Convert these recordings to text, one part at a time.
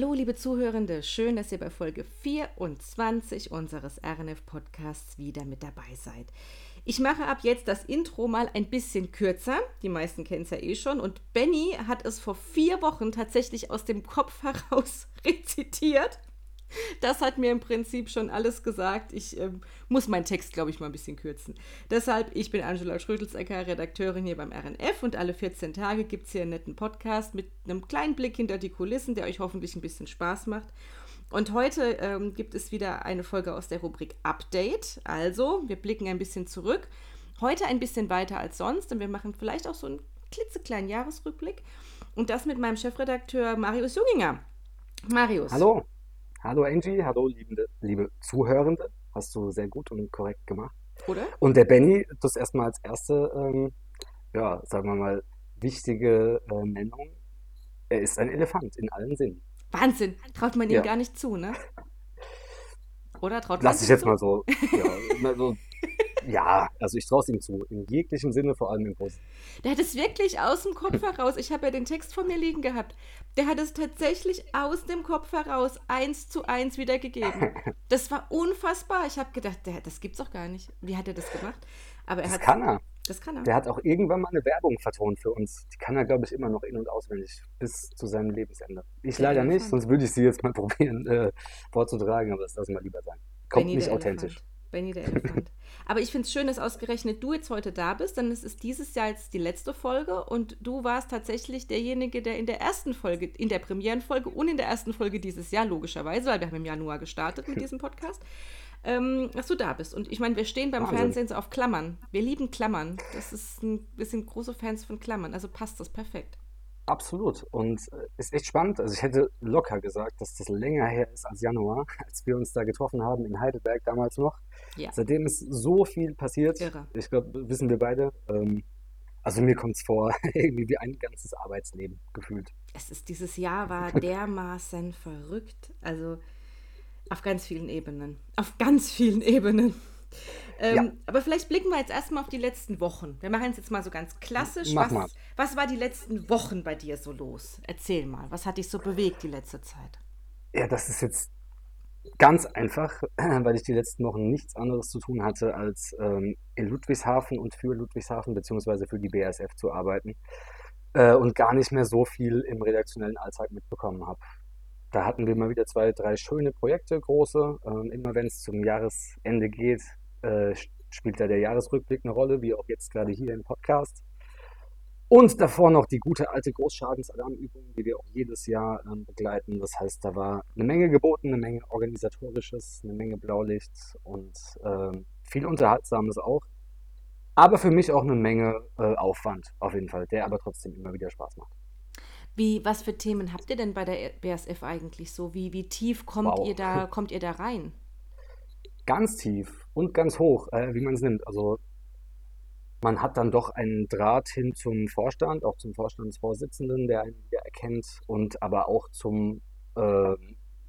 Hallo, liebe Zuhörende, schön, dass ihr bei Folge 24 unseres RNF-Podcasts wieder mit dabei seid. Ich mache ab jetzt das Intro mal ein bisschen kürzer. Die meisten kennen es ja eh schon. Und Benny hat es vor vier Wochen tatsächlich aus dem Kopf heraus rezitiert. Das hat mir im Prinzip schon alles gesagt. Ich äh, muss meinen Text, glaube ich, mal ein bisschen kürzen. Deshalb, ich bin Angela Schrödelsecker, Redakteurin hier beim RNF und alle 14 Tage gibt es hier einen netten Podcast mit einem kleinen Blick hinter die Kulissen, der euch hoffentlich ein bisschen Spaß macht. Und heute ähm, gibt es wieder eine Folge aus der Rubrik Update. Also, wir blicken ein bisschen zurück. Heute ein bisschen weiter als sonst und wir machen vielleicht auch so einen klitzekleinen Jahresrückblick. Und das mit meinem Chefredakteur Marius Junginger. Marius. Hallo. Hallo Angie, hallo liebe, liebe Zuhörende. Hast du sehr gut und korrekt gemacht. Oder? Und der Benny, das erstmal als erste, ähm, ja, sagen wir mal, wichtige äh, Nennung. Er ist ein Elefant in allen Sinnen. Wahnsinn, traut man ihm ja. gar nicht zu, ne? Oder traut man Lass ich jetzt zu? mal so, ja, mal so ja, also ich traue es ihm zu. In jeglichem Sinne, vor allem im Bus. Der hat es wirklich aus dem Kopf heraus. Ich habe ja den Text vor mir liegen gehabt. Der hat es tatsächlich aus dem Kopf heraus eins zu eins wiedergegeben. Das war unfassbar. Ich habe gedacht, der, das gibt's doch gar nicht. Wie hat er das gemacht? Aber er das kann er. Das kann er. Der hat auch irgendwann mal eine Werbung vertont für uns. Die kann er, glaube ich, immer noch in- und auswendig bis zu seinem Lebensende. Ich der leider Elefant. nicht, sonst würde ich sie jetzt mal probieren äh, vorzutragen, aber das lassen wir lieber sein. Kommt Benny nicht authentisch. Elefant. Benny der Elefant. Aber ich finde es schön, dass ausgerechnet du jetzt heute da bist, denn es ist dieses Jahr jetzt die letzte Folge und du warst tatsächlich derjenige, der in der ersten Folge, in der Premierenfolge und in der ersten Folge dieses Jahr, logischerweise, weil wir haben im Januar gestartet mit diesem Podcast, ähm, dass du da bist. Und ich meine, wir stehen beim Wahnsinn. Fernsehen so auf Klammern. Wir lieben Klammern. Das ist ein, wir sind große Fans von Klammern, also passt das perfekt. Absolut. Und äh, ist echt spannend. Also ich hätte locker gesagt, dass das länger her ist als Januar, als wir uns da getroffen haben in Heidelberg damals noch. Ja. Seitdem ist so viel passiert. Irre. Ich glaube, wissen wir beide. Ähm, also mir kommt es vor, irgendwie wie ein ganzes Arbeitsleben gefühlt. Es ist dieses Jahr war dermaßen verrückt. Also auf ganz vielen Ebenen. Auf ganz vielen Ebenen. Ähm, ja. Aber vielleicht blicken wir jetzt erstmal auf die letzten Wochen. Wir machen es jetzt mal so ganz klassisch. Mach was, mal. was war die letzten Wochen bei dir so los? Erzähl mal, was hat dich so bewegt die letzte Zeit? Ja, das ist jetzt ganz einfach, weil ich die letzten Wochen nichts anderes zu tun hatte, als ähm, in Ludwigshafen und für Ludwigshafen bzw. für die BASF zu arbeiten äh, und gar nicht mehr so viel im redaktionellen Alltag mitbekommen habe. Da hatten wir mal wieder zwei, drei schöne Projekte, große. Ähm, immer wenn es zum Jahresende geht, äh, spielt da der Jahresrückblick eine Rolle, wie auch jetzt gerade hier im Podcast. Und davor noch die gute alte Großschadensalarmübung, die wir auch jedes Jahr ähm, begleiten. Das heißt, da war eine Menge geboten, eine Menge organisatorisches, eine Menge Blaulicht und ähm, viel Unterhaltsames auch. Aber für mich auch eine Menge äh, Aufwand, auf jeden Fall, der aber trotzdem immer wieder Spaß macht. Wie, was für Themen habt ihr denn bei der BASF eigentlich so? Wie, wie tief kommt wow. ihr da, kommt ihr da rein? ganz tief und ganz hoch, äh, wie man es nimmt. Also man hat dann doch einen Draht hin zum Vorstand, auch zum Vorstandsvorsitzenden, der einen wieder erkennt und aber auch zum äh,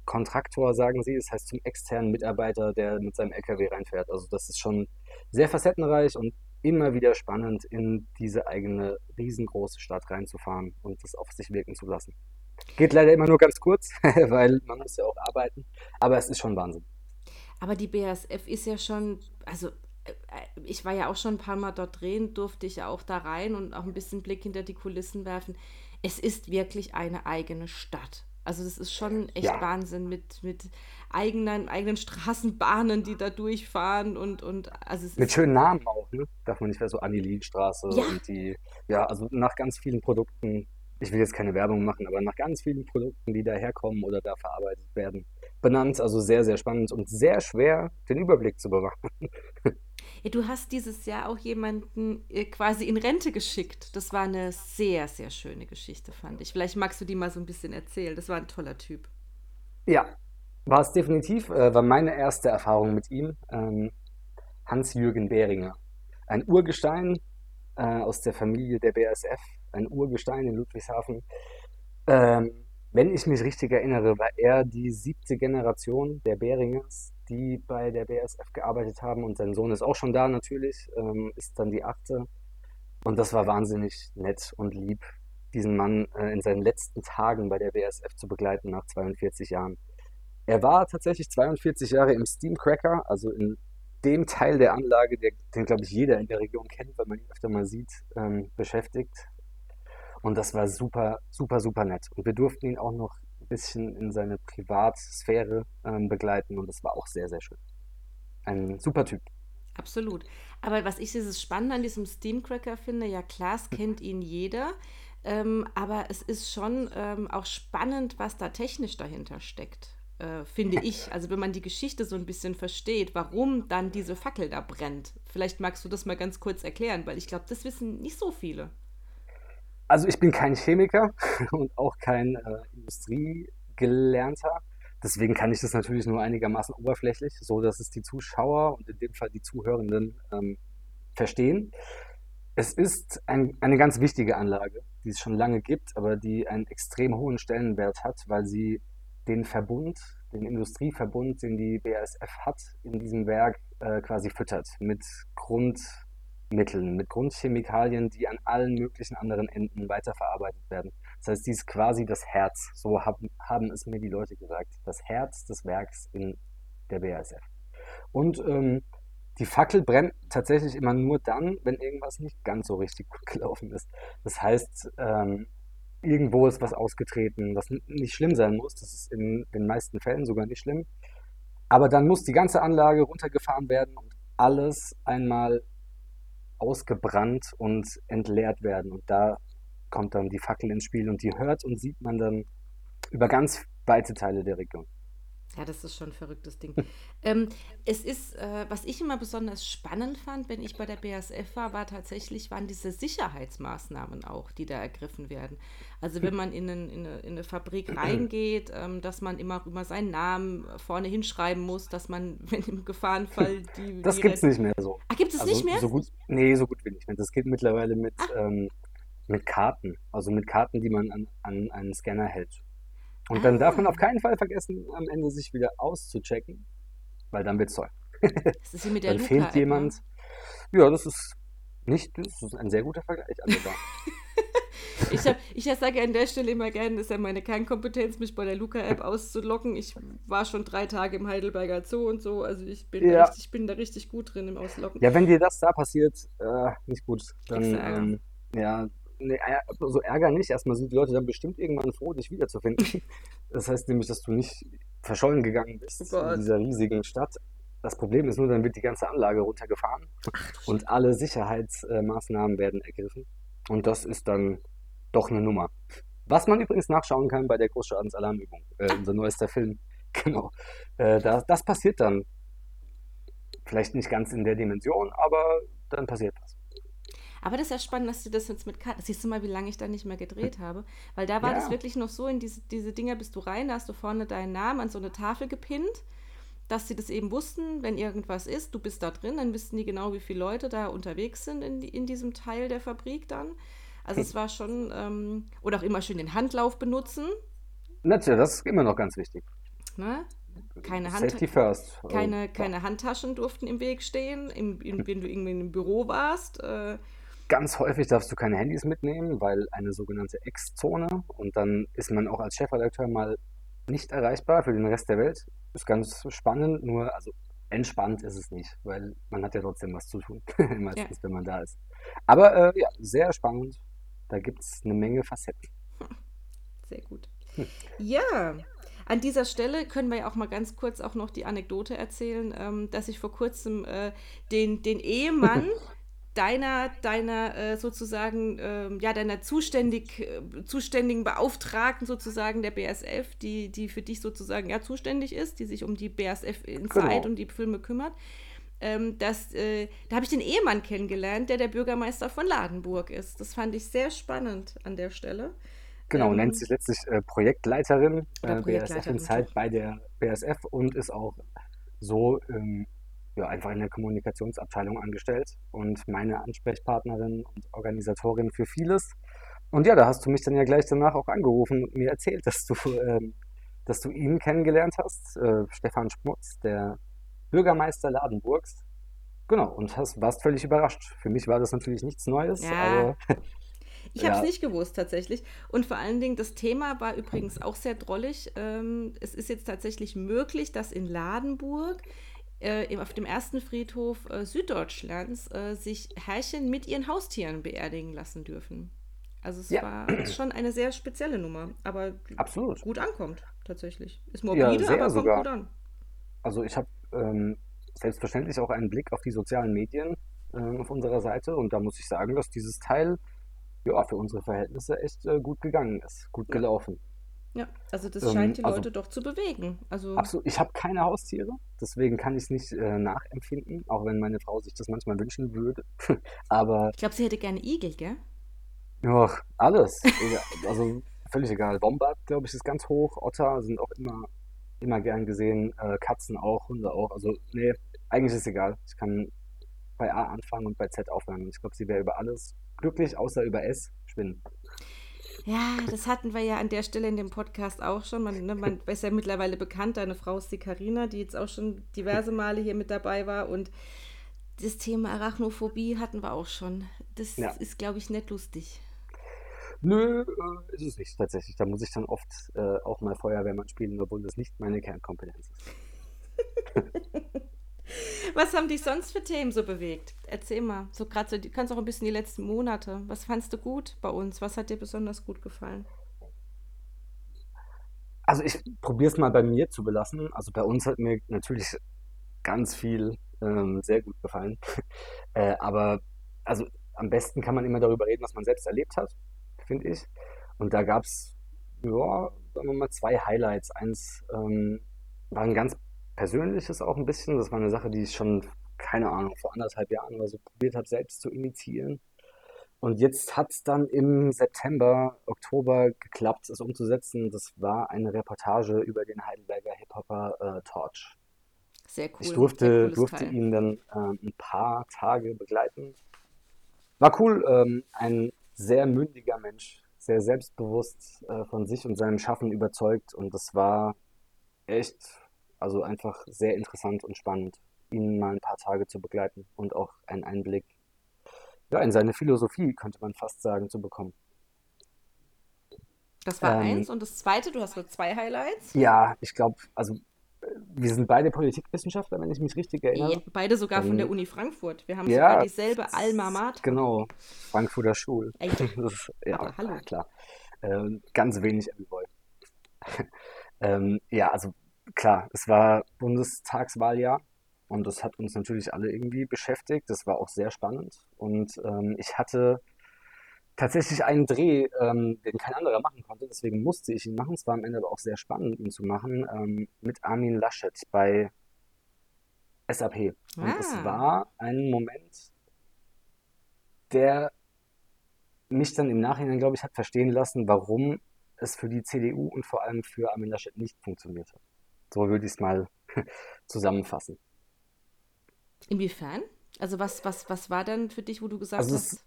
Kontraktor, sagen sie, das heißt zum externen Mitarbeiter, der mit seinem LKW reinfährt. Also das ist schon sehr facettenreich und immer wieder spannend, in diese eigene riesengroße Stadt reinzufahren und das auf sich wirken zu lassen. Geht leider immer nur ganz kurz, weil man muss ja auch arbeiten, aber es ist schon Wahnsinn. Aber die BASF ist ja schon, also äh, ich war ja auch schon ein paar Mal dort drehen, durfte ich ja auch da rein und auch ein bisschen Blick hinter die Kulissen werfen. Es ist wirklich eine eigene Stadt. Also das ist schon echt ja. Wahnsinn mit, mit eigenen, eigenen Straßenbahnen, die da durchfahren und, und also Mit schönen Namen auch, ne? Darf man nicht mehr so Annilinstraße ja. und die, ja, also nach ganz vielen Produkten, ich will jetzt keine Werbung machen, aber nach ganz vielen Produkten, die da herkommen oder da verarbeitet werden, benannt. Also sehr, sehr spannend und sehr schwer, den Überblick zu bewahren. Ja, du hast dieses Jahr auch jemanden äh, quasi in Rente geschickt. Das war eine sehr, sehr schöne Geschichte, fand ich. Vielleicht magst du die mal so ein bisschen erzählen. Das war ein toller Typ. Ja, war es definitiv. Äh, war meine erste Erfahrung mit ihm. Ähm, Hans-Jürgen Behringer. Ein Urgestein äh, aus der Familie der BASF. Ein Urgestein in Ludwigshafen. Ähm, wenn ich mich richtig erinnere, war er die siebte Generation der Beringers, die bei der BASF gearbeitet haben. Und sein Sohn ist auch schon da natürlich, ähm, ist dann die achte. Und das war wahnsinnig nett und lieb. diesen Mann äh, in seinen letzten Tagen bei der BASF zu begleiten nach 42 Jahren. Er war tatsächlich 42 Jahre im Steamcracker, also in dem Teil der Anlage, der, den, glaube ich, jeder in der Region kennt, weil man ihn öfter mal sieht, ähm, beschäftigt. Und das war super, super, super nett. Und wir durften ihn auch noch ein bisschen in seine Privatsphäre ähm, begleiten und das war auch sehr, sehr schön. Ein super Typ. Absolut. Aber was ich dieses Spannende an diesem Steamcracker finde, ja klar, es kennt ihn jeder, ähm, aber es ist schon ähm, auch spannend, was da technisch dahinter steckt äh, finde ich. Also wenn man die Geschichte so ein bisschen versteht, warum dann diese Fackel da brennt. Vielleicht magst du das mal ganz kurz erklären, weil ich glaube, das wissen nicht so viele. Also ich bin kein Chemiker und auch kein äh, Industriegelernter. Deswegen kann ich das natürlich nur einigermaßen oberflächlich, so dass es die Zuschauer und in dem Fall die Zuhörenden ähm, verstehen. Es ist ein, eine ganz wichtige Anlage, die es schon lange gibt, aber die einen extrem hohen Stellenwert hat, weil sie den Verbund, den Industrieverbund, den die BASF hat, in diesem Werk äh, quasi füttert mit Grundmitteln, mit Grundchemikalien, die an allen möglichen anderen Enden weiterverarbeitet werden. Das heißt, dies ist quasi das Herz, so haben, haben es mir die Leute gesagt, das Herz des Werks in der BASF. Und ähm, die Fackel brennt tatsächlich immer nur dann, wenn irgendwas nicht ganz so richtig gut gelaufen ist. Das heißt, ähm, irgendwo ist was ausgetreten, was nicht schlimm sein muss. Das ist in den meisten Fällen sogar nicht schlimm. Aber dann muss die ganze Anlage runtergefahren werden und alles einmal ausgebrannt und entleert werden. Und da kommt dann die Fackel ins Spiel und die hört und sieht man dann über ganz weite Teile der Region. Ja, das ist schon ein verrücktes Ding. ähm, es ist, äh, was ich immer besonders spannend fand, wenn ich bei der BASF war, war tatsächlich, waren diese Sicherheitsmaßnahmen auch, die da ergriffen werden. Also wenn man in, einen, in, eine, in eine, Fabrik reingeht, ähm, dass man immer immer seinen Namen vorne hinschreiben muss, dass man, wenn im Gefahrenfall die. Das gibt es nicht mehr so. Ah, gibt es also nicht mehr? So gut, nee, so gut wie nicht mehr. Das geht mittlerweile mit, ähm, mit Karten. Also mit Karten, die man an, an einen Scanner hält. Und ah. dann darf man auf keinen Fall vergessen, am Ende sich wieder auszuchecken, weil dann wird es toll. Das ist wie mit der dann Luca fehlt jemand. Ja, das ist nicht, das ist ein sehr guter Vergleich. Also ich, hab, ich sage an der Stelle immer gerne, das ist ja meine Kernkompetenz, mich bei der Luca-App auszulocken. Ich war schon drei Tage im Heidelberger Zoo und so, also ich bin, ja. da, richtig, bin da richtig gut drin im Auslocken. Ja, wenn dir das da passiert, äh, nicht gut, dann ähm, ja, nee, so Ärger nicht. Erstmal sind die Leute dann bestimmt irgendwann froh, dich wiederzufinden. Das heißt nämlich, dass du nicht verschollen gegangen bist oh in dieser riesigen Stadt. Das Problem ist nur, dann wird die ganze Anlage runtergefahren und alle Sicherheitsmaßnahmen werden ergriffen. Und das ist dann doch eine Nummer. Was man übrigens nachschauen kann bei der Großschadensalarmübung, äh, unser neuester Film. Genau. Äh, das, das passiert dann. Vielleicht nicht ganz in der Dimension, aber dann passiert was. Aber das ist ja spannend, dass du das jetzt mit Karten. Siehst du mal, wie lange ich da nicht mehr gedreht habe? Weil da war ja. das wirklich noch so, in diese, diese Dinger bist du rein, da hast du vorne deinen Namen an so eine Tafel gepinnt, dass sie das eben wussten, wenn irgendwas ist, du bist da drin, dann wüssten die genau, wie viele Leute da unterwegs sind in, in diesem Teil der Fabrik dann. Also es war schon, ähm, oder auch immer schön den Handlauf benutzen. Natürlich, das ist immer noch ganz wichtig. Ne? Keine, Hand Safety first. keine, keine Handtaschen durften im Weg stehen, im, in, wenn du irgendwie im Büro warst. Äh, Ganz häufig darfst du keine Handys mitnehmen, weil eine sogenannte Ex-Zone und dann ist man auch als Chefredakteur mal nicht erreichbar für den Rest der Welt. Ist ganz spannend, nur also entspannt ist es nicht, weil man hat ja trotzdem was zu tun, meistens, ja. wenn man da ist. Aber äh, ja, sehr spannend. Da gibt es eine Menge Facetten. Sehr gut. Hm. Ja, an dieser Stelle können wir ja auch mal ganz kurz auch noch die Anekdote erzählen, ähm, dass ich vor kurzem äh, den, den Ehemann deiner, deiner äh, sozusagen, äh, ja, deiner zuständig, äh, zuständigen Beauftragten sozusagen der BSF, die, die für dich sozusagen ja zuständig ist, die sich um die BSF Inside genau. und die Filme kümmert. Ähm, das, äh, da habe ich den Ehemann kennengelernt, der der Bürgermeister von Ladenburg ist. Das fand ich sehr spannend an der Stelle. Genau, ähm, nennt sich letztlich äh, Projektleiterin, äh, BSF Inside bei der BSF und ist auch so ähm, ja, einfach in der Kommunikationsabteilung angestellt und meine Ansprechpartnerin und Organisatorin für vieles. Und ja, da hast du mich dann ja gleich danach auch angerufen und mir erzählt, dass du, ähm, dass du ihn kennengelernt hast, äh, Stefan Schmutz, der Bürgermeister Ladenburgs. Genau, und hast, warst völlig überrascht. Für mich war das natürlich nichts Neues, ja. aber Ich habe es nicht gewusst tatsächlich. Und vor allen Dingen, das Thema war übrigens auch sehr drollig. Ähm, es ist jetzt tatsächlich möglich, dass in Ladenburg äh, auf dem ersten Friedhof äh, Süddeutschlands äh, sich Herrchen mit ihren Haustieren beerdigen lassen dürfen. Also es ja. war schon eine sehr spezielle Nummer, aber Absolut. gut ankommt tatsächlich. Ist morbide, ja, aber kommt sogar. gut an. Also ich habe ähm, selbstverständlich auch einen Blick auf die sozialen Medien äh, auf unserer Seite und da muss ich sagen, dass dieses Teil ja für unsere Verhältnisse echt äh, gut gegangen ist, gut gelaufen. Ja, also das ähm, scheint die also, Leute doch zu bewegen. Also absolut. Ich habe keine Haustiere, deswegen kann ich es nicht äh, nachempfinden, auch wenn meine Frau sich das manchmal wünschen würde. Aber ich glaube, sie hätte gerne Igel, gell? Ja, alles. also völlig egal. Wombat, glaube ich, ist ganz hoch. Otter sind auch immer, immer gern gesehen. Äh, Katzen auch, Hunde auch. Also, nee, eigentlich ist es egal. Ich kann bei A anfangen und bei Z aufhören. Ich glaube, sie wäre über alles glücklich, außer über S, Spinnen. Ja, das hatten wir ja an der Stelle in dem Podcast auch schon. Man, ne, man ist ja mittlerweile bekannt, deine Frau ist die Karina, die jetzt auch schon diverse Male hier mit dabei war. Und das Thema Arachnophobie hatten wir auch schon. Das ja. ist, glaube ich, nicht lustig. Nö, äh, ist es nicht tatsächlich. Da muss ich dann oft äh, auch mal Feuerwehrmann spielen, obwohl das nicht meine Kernkompetenz ist. Was haben dich sonst für Themen so bewegt? Erzähl mal. So gerade so, du kannst auch ein bisschen die letzten Monate. Was fandst du gut bei uns? Was hat dir besonders gut gefallen? Also ich probiere es mal bei mir zu belassen. Also bei uns hat mir natürlich ganz viel ähm, sehr gut gefallen. äh, aber also am besten kann man immer darüber reden, was man selbst erlebt hat finde ich. Und da gab es, ja, sagen wir mal, zwei Highlights. Eins ähm, war ein ganz persönliches auch ein bisschen. Das war eine Sache, die ich schon, keine Ahnung, vor anderthalb Jahren oder so probiert habe, selbst zu initiieren. Und jetzt hat es dann im September, Oktober geklappt, es umzusetzen. Das war eine Reportage über den Heidelberger Hip-Hopper äh, Torch. Sehr cool. Ich durfte, durfte ihn dann äh, ein paar Tage begleiten. War cool. Ähm, ein sehr mündiger Mensch, sehr selbstbewusst äh, von sich und seinem Schaffen überzeugt. Und das war echt, also einfach sehr interessant und spannend, ihn mal ein paar Tage zu begleiten und auch einen Einblick ja, in seine Philosophie, könnte man fast sagen, zu bekommen. Das war ähm, eins. Und das zweite, du hast nur zwei Highlights? Ja, ich glaube, also wir sind beide Politikwissenschaftler, wenn ich mich richtig erinnere. Ja, beide sogar ähm, von der Uni Frankfurt. Wir haben ja, sogar dieselbe Alma Mater. Genau, Frankfurter Schul. ja, Aber hallo. klar. Ähm, ganz wenig ähm, ja, also klar, es war Bundestagswahljahr und das hat uns natürlich alle irgendwie beschäftigt. Das war auch sehr spannend und ähm, ich hatte tatsächlich einen Dreh, ähm, den kein anderer machen konnte. Deswegen musste ich ihn machen. Es war am Ende aber auch sehr spannend, ihn zu machen, ähm, mit Armin Laschet bei SAP. Und ah. es war ein Moment, der mich dann im Nachhinein, glaube ich, hat verstehen lassen, warum es für die CDU und vor allem für Armin Laschet nicht funktioniert hat. So würde ich es mal zusammenfassen. Inwiefern? Also was, was, was war denn für dich, wo du gesagt also hast?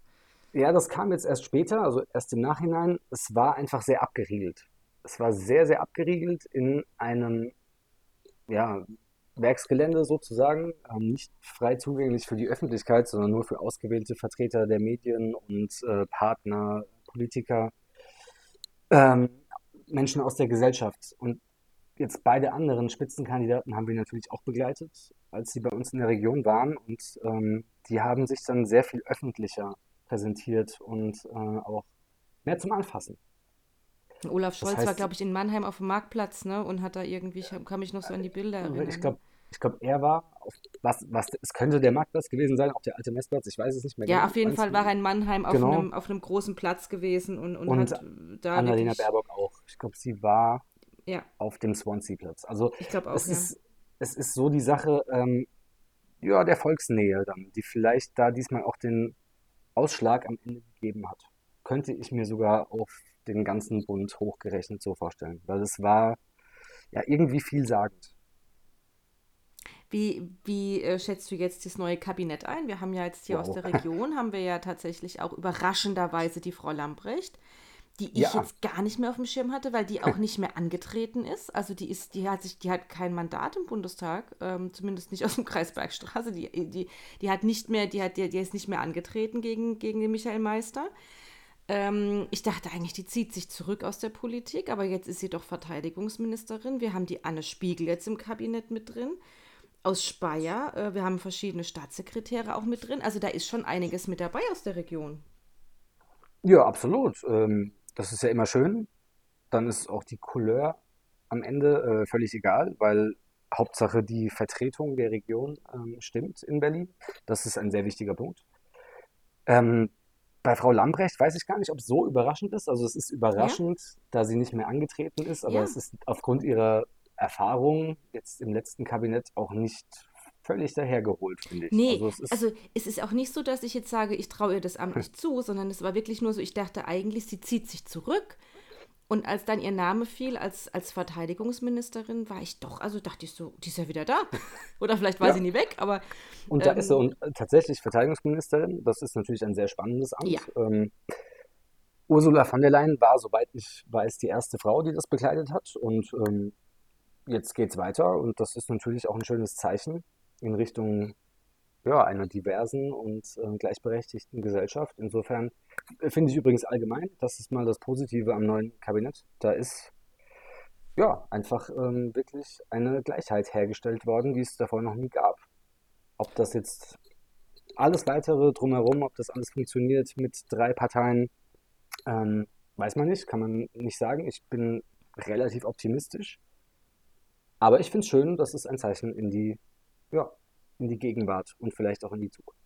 Ja, das kam jetzt erst später, also erst im Nachhinein. Es war einfach sehr abgeriegelt. Es war sehr, sehr abgeriegelt in einem ja, Werksgelände sozusagen, ähm, nicht frei zugänglich für die Öffentlichkeit, sondern nur für ausgewählte Vertreter der Medien und äh, Partner, Politiker, ähm, Menschen aus der Gesellschaft. Und jetzt beide anderen Spitzenkandidaten haben wir natürlich auch begleitet, als sie bei uns in der Region waren. Und ähm, die haben sich dann sehr viel öffentlicher präsentiert und äh, auch mehr zum Anfassen. Olaf Scholz das heißt, war, glaube ich, in Mannheim auf dem Marktplatz, ne? Und hat da irgendwie, ich kann mich noch so an die Bilder erinnern. Ich glaube, ich glaube, er war, auf, was, was, es könnte der Marktplatz gewesen sein, auch der alte Messplatz, ich weiß es nicht mehr ja, genau. Ja, auf jeden Fall war er in Mannheim auf, genau. einem, auf einem großen Platz gewesen und, und, und hat da. Annalena Baerbock auch. Ich glaube, sie war ja. auf dem Swansea-Platz. Also, auch. Es, ja. ist, es ist so die Sache, ähm, ja, der Volksnähe dann, die vielleicht da diesmal auch den Ausschlag am Ende gegeben hat. Könnte ich mir sogar auf den ganzen Bund hochgerechnet so vorstellen, weil es war ja irgendwie vielsagend. Wie, wie äh, schätzt du jetzt das neue Kabinett ein? Wir haben ja jetzt hier wow. aus der Region, haben wir ja tatsächlich auch überraschenderweise die Frau Lambrecht die ich ja. jetzt gar nicht mehr auf dem Schirm hatte, weil die auch nicht mehr angetreten ist. Also die ist, die hat sich, die hat kein Mandat im Bundestag, ähm, zumindest nicht aus dem Kreis Bergstraße. Die, die, die hat nicht mehr, die hat, die, die ist nicht mehr angetreten gegen, gegen den Michael Meister. Ähm, ich dachte eigentlich, die zieht sich zurück aus der Politik, aber jetzt ist sie doch Verteidigungsministerin. Wir haben die Anne Spiegel jetzt im Kabinett mit drin. Aus Speyer. Äh, wir haben verschiedene Staatssekretäre auch mit drin. Also da ist schon einiges mit dabei aus der Region. Ja, absolut. Ähm, das ist ja immer schön. Dann ist auch die Couleur am Ende äh, völlig egal, weil Hauptsache die Vertretung der Region ähm, stimmt in Berlin. Das ist ein sehr wichtiger Punkt. Ähm, bei Frau Lambrecht weiß ich gar nicht, ob es so überraschend ist. Also es ist überraschend, ja. da sie nicht mehr angetreten ist, aber ja. es ist aufgrund ihrer Erfahrung jetzt im letzten Kabinett auch nicht völlig dahergeholt, finde ich. Nee, also es, ist, also es ist auch nicht so, dass ich jetzt sage, ich traue ihr das Amt nicht zu, sondern es war wirklich nur so, ich dachte eigentlich, sie zieht sich zurück. Und als dann ihr Name fiel als, als Verteidigungsministerin, war ich doch, also dachte ich so, die ist ja wieder da. Oder vielleicht war ja. sie nie weg, aber. Und ähm, da ist sie ähm, und äh, tatsächlich Verteidigungsministerin. Das ist natürlich ein sehr spannendes Amt. Ja. Ähm, Ursula von der Leyen war, soweit ich weiß, die erste Frau, die das bekleidet hat. Und ähm, jetzt geht es weiter. Und das ist natürlich auch ein schönes Zeichen in Richtung ja, einer diversen und äh, gleichberechtigten Gesellschaft. Insofern äh, finde ich übrigens allgemein, das ist mal das Positive am neuen Kabinett. Da ist ja einfach ähm, wirklich eine Gleichheit hergestellt worden, die es davor noch nie gab. Ob das jetzt alles weitere drumherum, ob das alles funktioniert mit drei Parteien, ähm, weiß man nicht, kann man nicht sagen. Ich bin relativ optimistisch. Aber ich finde es schön, dass es ein Zeichen in die ja, in die Gegenwart und vielleicht auch in die Zukunft.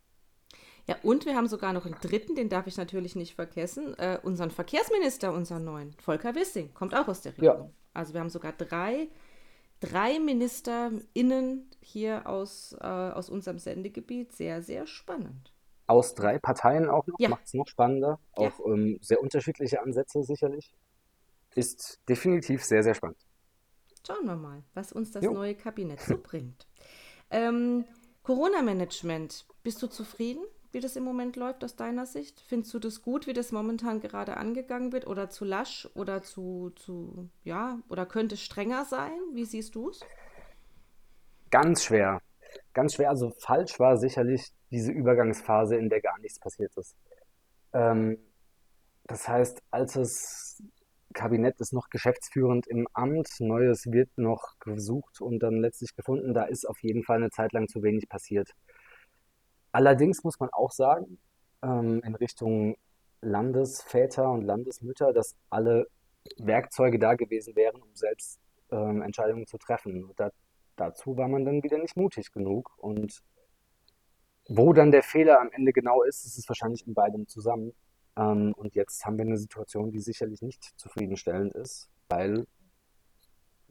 Ja, und wir haben sogar noch einen dritten, den darf ich natürlich nicht vergessen, äh, unseren Verkehrsminister, unseren neuen, Volker Wissing, kommt auch aus der Region. Ja. Also wir haben sogar drei, drei MinisterInnen hier aus, äh, aus unserem Sendegebiet. Sehr, sehr spannend. Aus drei Parteien auch noch, ja. macht es noch spannender. Auch ja. ähm, sehr unterschiedliche Ansätze sicherlich. Ist definitiv sehr, sehr spannend. Schauen wir mal, was uns das jo. neue Kabinett so bringt. Ähm, Corona-Management, bist du zufrieden, wie das im Moment läuft aus deiner Sicht? Findest du das gut, wie das momentan gerade angegangen wird oder zu lasch oder zu, zu ja, oder könnte strenger sein? Wie siehst du es? Ganz schwer. Ganz schwer. Also falsch war sicherlich diese Übergangsphase, in der gar nichts passiert ist. Ähm, das heißt, als es Kabinett ist noch geschäftsführend im Amt, Neues wird noch gesucht und dann letztlich gefunden. Da ist auf jeden Fall eine Zeit lang zu wenig passiert. Allerdings muss man auch sagen, ähm, in Richtung Landesväter und Landesmütter, dass alle Werkzeuge da gewesen wären, um selbst ähm, Entscheidungen zu treffen. Da, dazu war man dann wieder nicht mutig genug. Und wo dann der Fehler am Ende genau ist, ist es wahrscheinlich in beidem zusammen. Ähm, und jetzt haben wir eine Situation, die sicherlich nicht zufriedenstellend ist, weil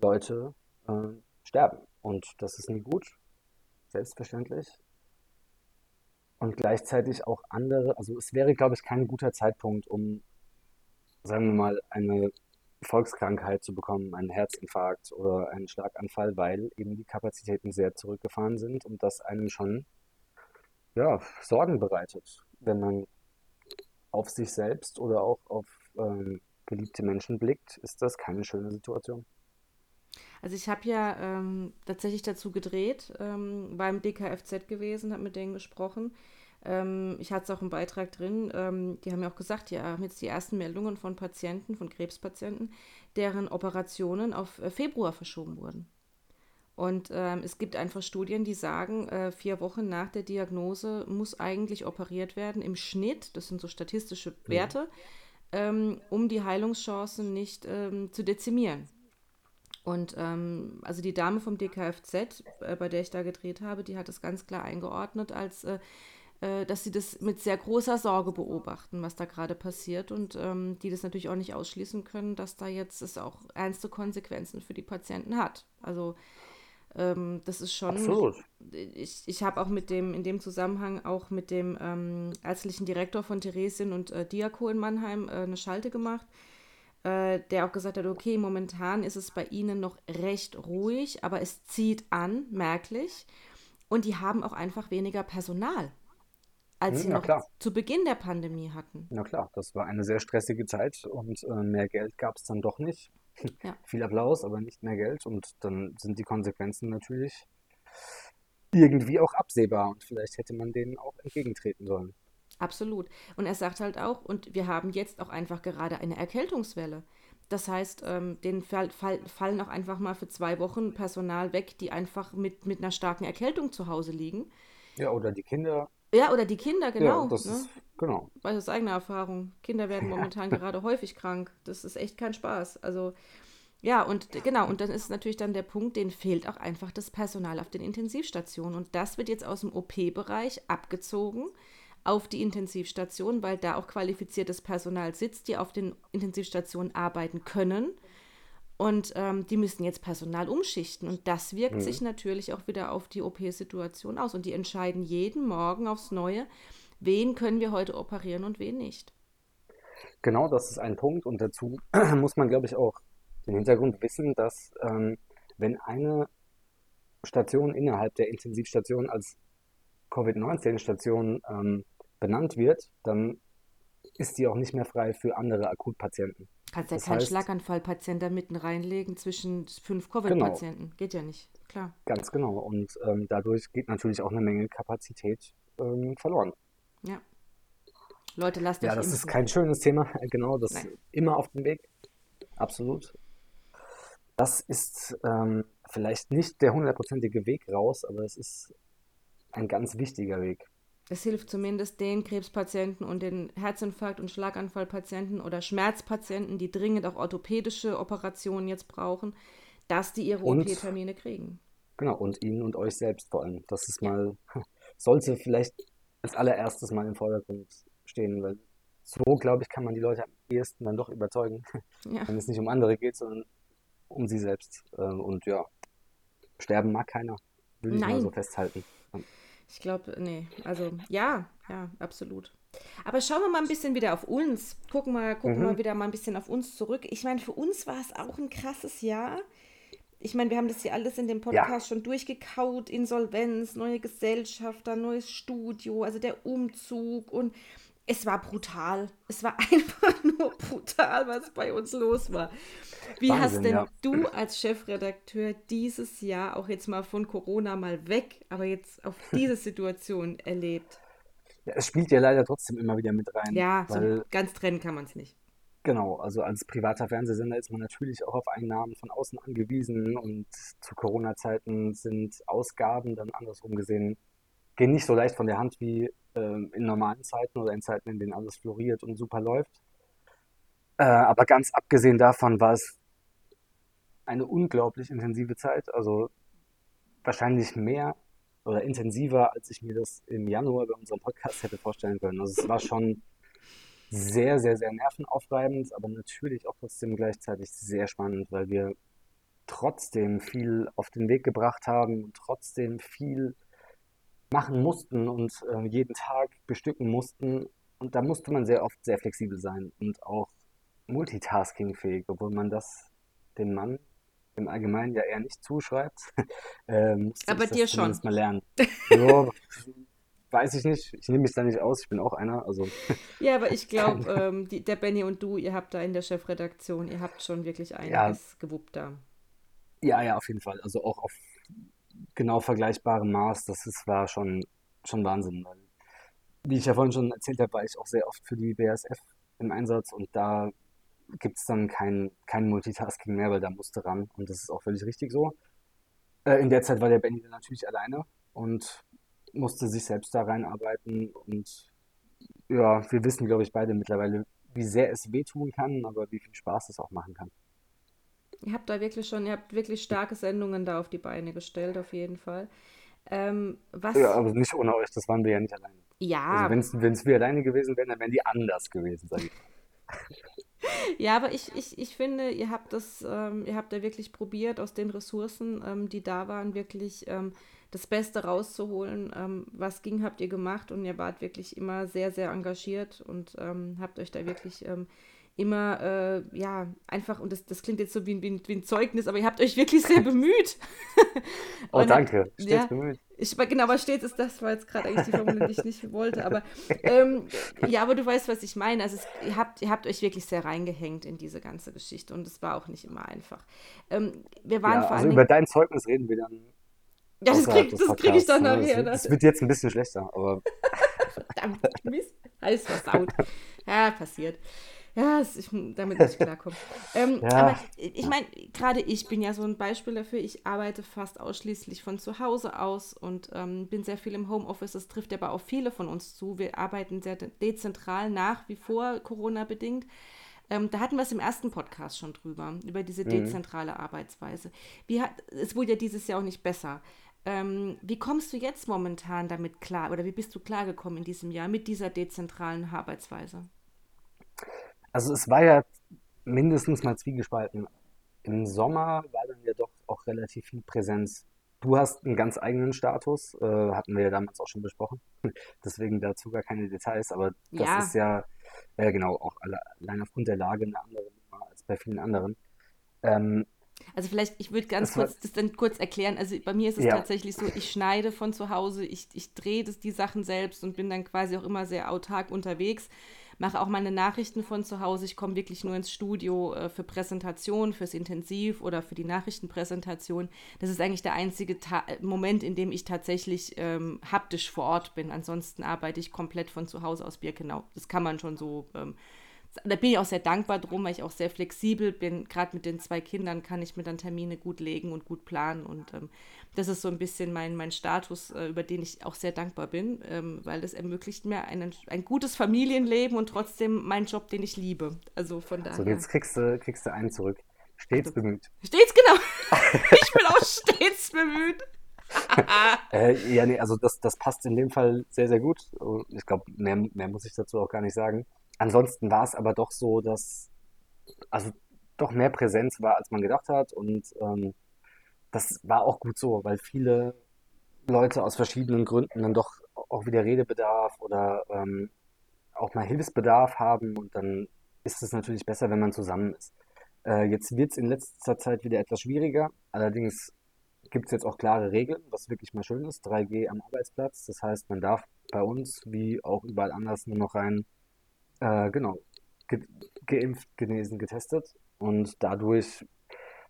Leute äh, sterben. Und das ist nie gut, selbstverständlich. Und gleichzeitig auch andere, also es wäre, glaube ich, kein guter Zeitpunkt, um, sagen wir mal, eine Volkskrankheit zu bekommen, einen Herzinfarkt oder einen Schlaganfall, weil eben die Kapazitäten sehr zurückgefahren sind und das einem schon ja, Sorgen bereitet, wenn man auf sich selbst oder auch auf ähm, geliebte Menschen blickt, ist das keine schöne Situation. Also ich habe ja ähm, tatsächlich dazu gedreht, ähm, beim DKFZ gewesen, habe mit denen gesprochen. Ähm, ich hatte es auch im Beitrag drin. Ähm, die haben ja auch gesagt, ja, haben jetzt die ersten Meldungen von Patienten, von Krebspatienten, deren Operationen auf äh, Februar verschoben wurden. Und ähm, es gibt einfach Studien, die sagen, äh, vier Wochen nach der Diagnose muss eigentlich operiert werden im Schnitt, das sind so statistische Werte, ja. ähm, um die Heilungschancen nicht ähm, zu dezimieren. Und ähm, also die Dame vom DKFZ, äh, bei der ich da gedreht habe, die hat das ganz klar eingeordnet als äh, äh, dass sie das mit sehr großer Sorge beobachten, was da gerade passiert und ähm, die das natürlich auch nicht ausschließen können, dass da jetzt es auch ernste Konsequenzen für die Patienten hat. Also ähm, das ist schon. Absolut. Ich, ich habe auch mit dem, in dem Zusammenhang auch mit dem ähm, ärztlichen Direktor von Theresien und äh, Diako in Mannheim äh, eine Schalte gemacht, äh, der auch gesagt hat, okay, momentan ist es bei ihnen noch recht ruhig, aber es zieht an, merklich. Und die haben auch einfach weniger Personal, als hm, sie noch klar. zu Beginn der Pandemie hatten. Na klar, das war eine sehr stressige Zeit und äh, mehr Geld gab es dann doch nicht. Ja. Viel Applaus, aber nicht mehr Geld. Und dann sind die Konsequenzen natürlich irgendwie auch absehbar. Und vielleicht hätte man denen auch entgegentreten sollen. Absolut. Und er sagt halt auch, und wir haben jetzt auch einfach gerade eine Erkältungswelle. Das heißt, ähm, den fall, fall, fallen auch einfach mal für zwei Wochen Personal weg, die einfach mit, mit einer starken Erkältung zu Hause liegen. Ja, oder die Kinder. Ja, oder die Kinder, genau. Ja, das ne? ist, genau. Weiß aus eigener Erfahrung. Kinder werden momentan gerade häufig krank. Das ist echt kein Spaß. Also, ja, und genau, und dann ist natürlich dann der Punkt, denen fehlt auch einfach das Personal auf den Intensivstationen. Und das wird jetzt aus dem OP-Bereich abgezogen auf die Intensivstation, weil da auch qualifiziertes Personal sitzt, die auf den Intensivstationen arbeiten können. Und ähm, die müssen jetzt Personal umschichten. Und das wirkt Mhm. sich natürlich auch wieder auf die OP-Situation aus. Und die entscheiden jeden Morgen aufs Neue, wen können wir heute operieren und wen nicht. Genau, das ist ein Punkt. Und dazu muss man, glaube ich, auch den Hintergrund wissen, dass ähm, wenn eine Station innerhalb der Intensivstation als Covid-19-Station ähm, benannt wird, dann ist die auch nicht mehr frei für andere Akutpatienten. Kannst ja Das keinen heißt, Schlaganfallpatienten da mitten reinlegen zwischen fünf genau, Covid-Patienten. Geht ja nicht, klar. ganz genau. Und ähm, dadurch geht natürlich auch eine Menge Kapazität ähm, verloren. Ja. Leute, lasst Ja, euch das ist impfen. kein schönes Thema, genau, das Nein. immer auf dem Weg, absolut. Das ist ähm, vielleicht nicht der hundertprozentige Weg raus, aber es ist ein ganz wichtiger Weg. Es hilft zumindest den Krebspatienten und den Herzinfarkt- und Schlaganfallpatienten oder Schmerzpatienten, die dringend auch orthopädische Operationen jetzt brauchen, dass die ihre OP-Termine kriegen. genau, und Ihnen und euch selbst vor allem. Das ist Ja, mal, sollte vielleicht als allererstes mal im Vordergrund stehen, weil so, glaube ich, kann man die Leute am ehesten dann doch überzeugen, ja. wenn es nicht um andere geht, sondern um sie selbst. Ähm, Und ja, sterben mag keiner, würde ich mal so festhalten. Ich glaube, nee. Also ja, ja, absolut. Aber schauen wir mal ein bisschen wieder auf uns. Gucken wir, gucken wir Mhm. wieder mal ein bisschen auf uns zurück. Ich meine, für uns war es auch ein krasses Jahr. Ich meine, wir haben das hier alles in dem Ja, Podcast schon durchgekaut. Insolvenz, neue Gesellschafter, neues Studio, also der Umzug und es war brutal. Es war einfach nur brutal, was bei uns los war. Wie hast Wahnsinn, denn ja. du als Chefredakteur dieses Jahr, auch jetzt mal von Corona mal weg, aber jetzt auf diese Situation erlebt? Ja, es spielt ja leider trotzdem immer wieder mit rein, Ja, so weil ganz trennen kann man es nicht. genau, also als privater Fernsehsender ist man natürlich auch auf Einnahmen von außen angewiesen und zu Corona-Zeiten sind Ausgaben dann andersrum gesehen, gehen nicht so leicht von der Hand wie ähm, in normalen Zeiten oder in Zeiten, in denen alles floriert und super läuft. Äh, aber ganz abgesehen davon war es eine unglaublich intensive Zeit, also wahrscheinlich mehr oder intensiver, als ich mir das im Januar bei unserem Podcast hätte vorstellen können. Also es war schon sehr, sehr, sehr nervenaufreibend, aber natürlich auch trotzdem gleichzeitig sehr spannend, weil wir trotzdem viel auf den Weg gebracht haben und trotzdem viel machen mussten und äh, jeden Tag bestücken mussten. Und da musste man sehr oft sehr flexibel sein und auch multitaskingfähig, obwohl man das dem Mann im Allgemeinen ja eher nicht zuschreibt, äh, musste Aber dir das schon. mal lernen. Ja, weiß ich nicht. Ich nehme mich da nicht aus. Ich bin auch einer. Also Ja, aber ich glaube, ähm, der Benny und du, ihr habt da in der Chefredaktion, ihr habt schon wirklich ja, einiges gewuppt da. ja, ja, auf jeden Fall. Also auch auf genau vergleichbarem Maß. Das ist, war schon, schon Wahnsinn. Weil, wie ich ja vorhin schon erzählt habe, war ich auch sehr oft für die BASF im Einsatz und da gibt es dann kein, kein Multitasking mehr, weil da musste ran und das ist auch völlig richtig so. Äh, in der Zeit war der Benny dann natürlich alleine und musste sich selbst da reinarbeiten und ja, wir wissen, glaube ich, beide mittlerweile, wie sehr es wehtun kann, aber wie viel Spaß es auch machen kann. Ihr habt da wirklich schon, ihr habt wirklich starke Sendungen da auf die Beine gestellt, auf jeden Fall. Ähm, Ja, was, aber nicht ohne euch, das waren wir ja nicht alleine. Also ja, wenn es wenn es wir alleine gewesen wären, dann wären die anders gewesen, sage ich. Ja, aber ich, ich, ich finde, ihr habt das, ähm, ihr habt da wirklich probiert, aus den Ressourcen, ähm, die da waren, wirklich ähm, das Beste rauszuholen. Ähm, was ging, habt ihr gemacht und ihr wart wirklich immer sehr, sehr engagiert und ähm, habt euch da wirklich ähm, immer, äh, ja, einfach, und das, das klingt jetzt so wie, ein- wie, wie ein Zeugnis, aber ihr habt euch wirklich sehr bemüht. Oh, danke. Stets ja, bemüht. ich, genau, aber stets ist das, war jetzt gerade eigentlich die Formel, die ich nicht wollte, aber ähm, ja, aber du weißt, was ich meine. Also es, ihr habt, ihr habt euch wirklich sehr reingehängt in diese ganze Geschichte und es war auch nicht immer einfach. Ähm, wir waren Ja, vor also über dein Zeugnis reden wir dann ja, das außerhalb krieg, ich dann Ne? Das, nachher. wird- Ne? das wird jetzt ein bisschen schlechter, aber Verdammt, Mist. Alles versaut. Ja, passiert. Ja, ich, damit muss ich klarkommen. Ähm, ja. Aber ich meine, gerade ich bin ja so ein Beispiel dafür. Ich arbeite fast ausschließlich von zu Hause aus und ähm, bin sehr viel im Homeoffice. Das trifft aber auch viele von uns zu. Wir arbeiten sehr dezentral nach wie vor, Corona-bedingt. Ähm, da hatten wir es im ersten Podcast schon drüber, über diese mhm. dezentrale mhm. Arbeitsweise. Wie hat, es wurde ja dieses Jahr auch nicht besser. Ähm, wie kommst du jetzt momentan damit klar oder wie bist du klargekommen in diesem Jahr mit dieser dezentralen Arbeitsweise? Also es war ja mindestens mal zwiegespalten. Im Sommer war dann ja doch auch relativ viel Präsenz. Du hast einen ganz eigenen Status, äh, hatten wir ja damals auch schon besprochen. Deswegen dazu gar keine Details, aber das ja. ist ja äh, genau auch allein aufgrund der Lage eine andere Nummer als bei vielen anderen. Ähm, also vielleicht, ich würde ganz kurz das dann kurz erklären. Also bei mir ist es ja. tatsächlich so, ich schneide von zu Hause, ich, ich drehe die Sachen selbst und bin dann quasi auch immer sehr autark unterwegs mache auch meine Nachrichten von zu Hause. Ich komme wirklich nur ins Studio äh, für Präsentation, fürs Intensiv oder für die Nachrichtenpräsentation. Das ist eigentlich der einzige Ta Moment, in dem ich tatsächlich ähm, haptisch vor Ort bin. Ansonsten arbeite ich komplett von zu Hause aus Birkenau. Das kann man schon so ähm, da bin ich auch sehr dankbar drum, weil ich auch sehr flexibel bin. Gerade mit den zwei Kindern kann ich mir dann Termine gut legen und gut planen. Und ähm, das ist so ein bisschen mein, mein Status, äh, über den ich auch sehr dankbar bin, ähm, weil das ermöglicht mir einen, ein gutes Familienleben und trotzdem meinen Job, den ich liebe. Also von daher. So, jetzt kriegst du, kriegst du einen zurück. Stets also, bemüht. Stets, genau. ich bin auch stets bemüht. äh, ja, nee, also das, das passt in dem Fall sehr, sehr gut. Ich glaube, mehr, mehr muss ich dazu auch gar nicht sagen. Ansonsten war es aber doch so, dass also doch mehr Präsenz war, als man gedacht hat. Und ähm, das war auch gut so, weil viele Leute aus verschiedenen Gründen dann doch auch wieder Redebedarf oder ähm, auch mal Hilfsbedarf haben. Und dann ist es natürlich besser, wenn man zusammen ist. Äh, jetzt wird es in letzter Zeit wieder etwas schwieriger. Allerdings gibt es jetzt auch klare Regeln, was wirklich mal schön ist. 3G am Arbeitsplatz. Das heißt, man darf bei uns wie auch überall anders nur noch rein äh, genau. Ge geimpft, genesen, getestet. Und dadurch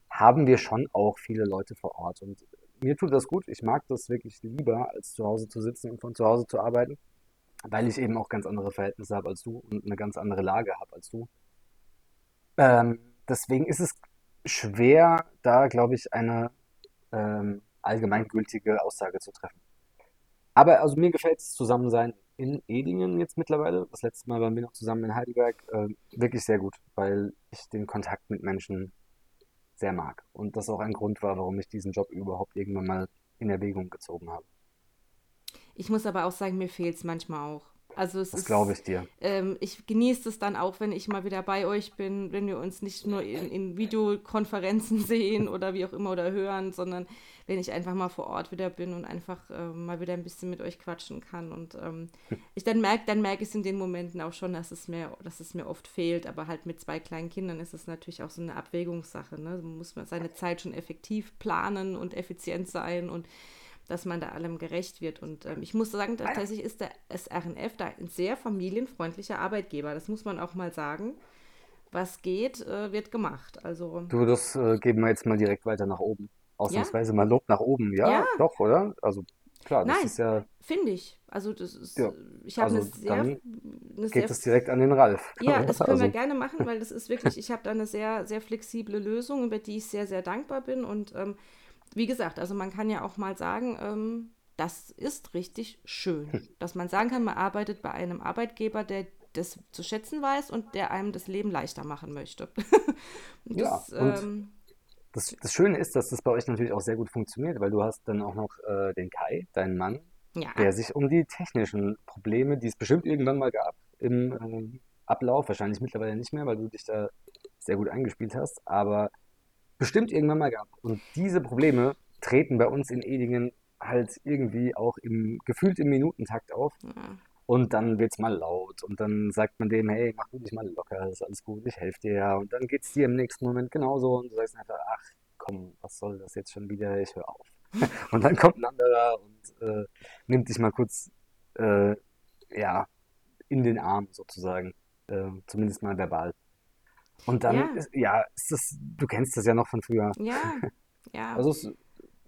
haben wir schon auch viele Leute vor Ort. Und mir tut das gut. Ich mag das wirklich lieber, als zu Hause zu sitzen und von zu Hause zu arbeiten, weil ich eben auch ganz andere Verhältnisse habe als du und eine ganz andere Lage habe als du. Ähm, deswegen ist es schwer, da, glaube ich, eine ähm, allgemeingültige Aussage zu treffen. Aber also mir gefällt es Zusammensein in Edingen jetzt mittlerweile. Das letzte Mal waren wir noch zusammen in Heidelberg. Äh, wirklich sehr gut, weil ich den Kontakt mit Menschen sehr mag. Und das auch ein Grund war, warum ich diesen Job überhaupt irgendwann mal in Erwägung gezogen habe. Ich muss aber auch sagen, mir fehlt es manchmal auch. Also es das glaube ich dir. Ähm, ich genieße es dann auch, wenn ich mal wieder bei euch bin, wenn wir uns nicht nur in, in, Videokonferenzen sehen oder wie auch immer oder hören, sondern wenn ich einfach mal vor Ort wieder bin und einfach äh, mal wieder ein bisschen mit euch quatschen kann. Und ähm, ich dann merke, dann merke ich es in den Momenten auch schon, dass es mir, dass es mir oft fehlt. Aber halt mit zwei kleinen Kindern ist es natürlich auch so eine Abwägungssache. Ne? Man muss man seine Zeit schon effektiv planen und effizient sein und dass man da allem gerecht wird. Und ähm, ich muss sagen, tatsächlich ist der SRNF da ein sehr familienfreundlicher Arbeitgeber. Das muss man auch mal sagen. Was geht, äh, wird gemacht. Also, du, das äh, geben wir jetzt mal direkt weiter nach oben. Ausnahmsweise ja? mal Lob nach oben. Ja, ja, doch, oder? Also klar, das Nein, ist ja. Finde ich. Also das ist. Ja. Ich habe also eine sehr. Eine geht es direkt an den Ralf. Ja, das können also. wir gerne machen, weil das ist wirklich, ich habe da eine sehr, sehr flexible Lösung, über die ich sehr, sehr dankbar bin. Und ähm, wie gesagt, also man kann ja auch mal sagen, ähm, das ist richtig schön, hm. dass man sagen kann, man arbeitet bei einem Arbeitgeber, der das zu schätzen weiß und der einem das Leben leichter machen möchte. das, ja, ähm, das, das, Schöne ist, dass das bei euch natürlich auch sehr gut funktioniert, weil du hast dann auch noch äh, den Kai, deinen Mann, ja. der sich um die technischen Probleme, die es bestimmt irgendwann mal gab, im äh, Ablauf, wahrscheinlich mittlerweile nicht mehr, weil du dich da sehr gut eingespielt hast, aber bestimmt irgendwann mal gab. Und diese Probleme treten bei uns in Edingen halt irgendwie auch im gefühlt im Minutentakt auf. Ja. Und dann wird es mal laut und dann sagt man dem, hey, mach du dich mal locker, ist alles gut, ich helfe dir ja. Und dann geht es dir im nächsten Moment genauso und du sagst einfach, ach komm, was soll das jetzt schon wieder, ich höre auf. und dann kommt ein anderer und äh, nimmt dich mal kurz, äh, ja, in den Arm sozusagen, äh, zumindest mal verbal. Und dann, ja, ist, ja ist das, du kennst das ja noch von früher. Ja, ja. Also es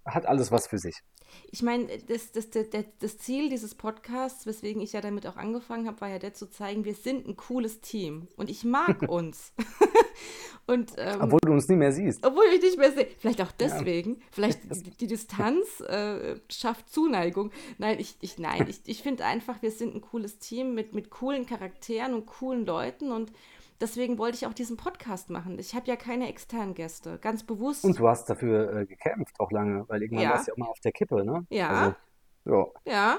hat alles was für sich. Ich meine, das, das, das, das Ziel dieses Podcasts, weswegen ich ja damit auch angefangen habe, war ja der zu zeigen, wir sind ein cooles Team und ich mag uns. und, ähm, obwohl du uns nie mehr siehst. Obwohl ich nicht mehr sehe. Vielleicht auch deswegen. Ja. Vielleicht die, die Distanz äh, schafft Zuneigung. Nein, ich, ich, nein, ich, ich finde einfach, wir sind ein cooles Team mit, mit coolen Charakteren und coolen Leuten und Deswegen wollte ich auch diesen Podcast machen. Ich habe ja keine externen Gäste, ganz bewusst. Und du hast dafür äh, gekämpft auch lange, weil irgendwann ja. warst du ja immer auf der Kippe, ne? Ja. Also, ja. ja.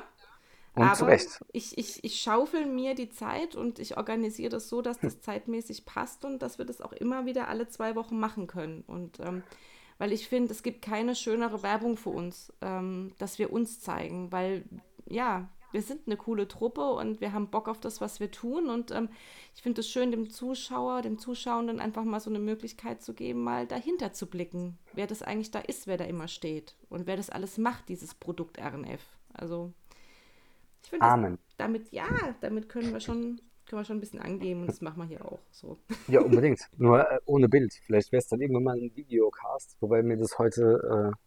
Und Aber zu Recht. Ich, ich, ich schaufel mir die Zeit und ich organisiere das so, dass das zeitmäßig passt und dass wir das auch immer wieder alle zwei Wochen machen können. Und ähm, weil ich finde, es gibt keine schönere Werbung für uns, ähm, dass wir uns zeigen, weil ja, wir sind eine coole Truppe und wir haben Bock auf das, was wir tun. Und ähm, ich finde es schön, dem Zuschauer, dem Zuschauenden einfach mal so eine Möglichkeit zu geben, mal dahinter zu blicken, wer das eigentlich da ist, wer da immer steht und wer das alles macht, dieses Produkt RNF. Also ich finde, Amen. damit, ja, damit können wir schon können wir schon ein bisschen angeben und das machen wir hier auch so. Ja, unbedingt. Nur äh, ohne Bild. Vielleicht wäre es dann irgendwann mal ein Videocast, wobei mir das heute äh,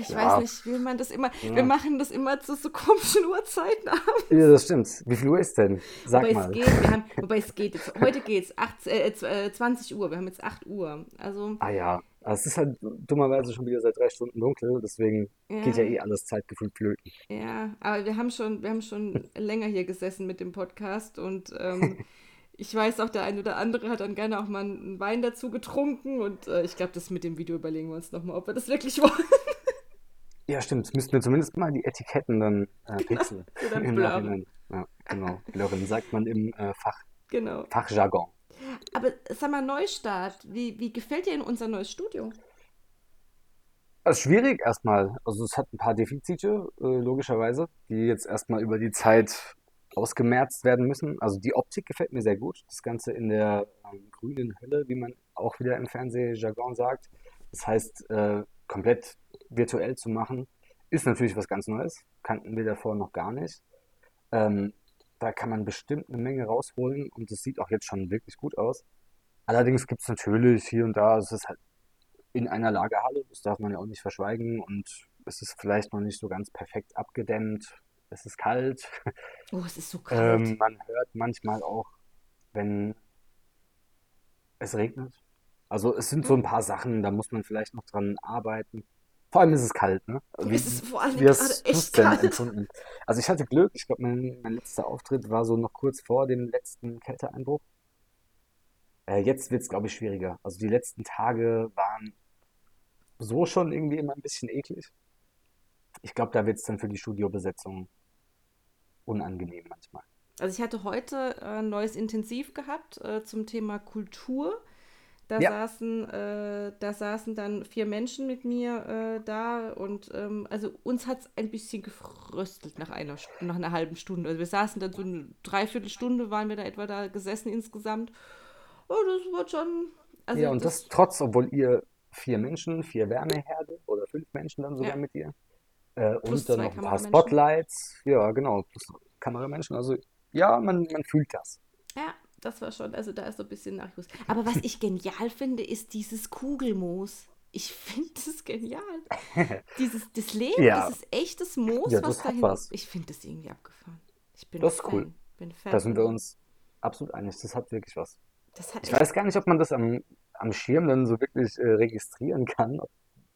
ich ja. weiß nicht, will man das immer. Ja. Wir machen das immer zu so komischen Uhrzeiten abends. Ja, das stimmt. Wie viel Uhr ist denn? Sag wobei mal. Es geht, wir haben, wobei es geht. Jetzt, heute geht es äh, 20 äh, Uhr. Wir haben jetzt 8 Uhr. Also, ah ja. Es ist halt dummerweise schon wieder seit drei Stunden dunkel, deswegen ja. geht ja eh alles Zeitgefühl flöten. Ja, aber wir haben schon, wir haben schon länger hier gesessen mit dem Podcast und ähm, ich weiß auch, der eine oder andere hat dann gerne auch mal einen Wein dazu getrunken und äh, ich glaube, das mit dem Video überlegen wir uns nochmal, ob wir das wirklich wollen. Ja, stimmt. Müssten wir zumindest mal die Etiketten dann äh, pixeln. Im Nachhinein. Ja, genau. Blurren sagt man im äh, Fach, genau. Fachjargon. Aber sag mal, Neustart. Wie, wie gefällt dir in unser neues Studio? Das ist schwierig erstmal. Also es hat ein paar Defizite, äh, logischerweise, die jetzt erstmal über die Zeit ausgemerzt werden müssen. Also die Optik gefällt mir sehr gut. Das Ganze in der ähm, grünen Hölle, wie man auch wieder im Fernsehjargon sagt. Das heißt, äh, komplett virtuell zu machen, ist natürlich was ganz Neues. Kannten wir davor noch gar nicht. Ähm, da kann man bestimmt eine Menge rausholen und es sieht auch jetzt schon wirklich gut aus. Allerdings gibt es natürlich hier und da, es ist halt in einer Lagerhalle, das darf man ja auch nicht verschweigen und es ist vielleicht noch nicht so ganz perfekt abgedämmt. Es ist kalt. Oh, es ist so kalt. Ähm, man hört manchmal auch, wenn es regnet. Also es sind so ein paar Sachen, da muss man vielleicht noch dran arbeiten. Vor allem ist es kalt, ne? Wie, es ist vor allem wie hast echt denn kalt. empfunden? Also ich hatte Glück, ich glaube, mein, mein letzter Auftritt war so noch kurz vor dem letzten Kälteeinbruch. Äh, jetzt wird es, glaube ich, schwieriger. Also die letzten Tage waren so schon irgendwie immer ein bisschen eklig. Ich glaube, da wird es dann für die Studiobesetzung unangenehm manchmal. Also ich hatte heute äh, ein neues Intensiv gehabt äh, zum Thema Kultur. Da, ja. saßen, äh, da saßen dann vier Menschen mit mir äh, da und ähm, also uns hat es ein bisschen gefröstelt nach einer, nach einer halben Stunde. Also wir saßen dann so eine Dreiviertelstunde, waren wir da etwa da gesessen insgesamt. Oh, das war schon. Also ja, und das, das, trotz, obwohl ihr vier Menschen, vier Wärmeherde oder fünf Menschen dann sogar ja. mit dir. Äh, und dann noch ein paar Spotlights. Ja, genau, plus Kameramenschen. Also ja, man, man fühlt das. Ja, das war schon, also da ist so ein bisschen Nachwuchs. Aber was ich genial finde, ist dieses Kugelmoos. Ich finde das genial. Dieses das Leben, ja. dieses echtes Moos, ja, was dahin. Was. Ich finde das irgendwie abgefahren. Ich bin das ist Fan. cool. Bin Fan. Da sind wir uns absolut einig. Das hat wirklich was. Hat ich weiß gar nicht, ob man das am, am Schirm dann so wirklich äh, registrieren kann.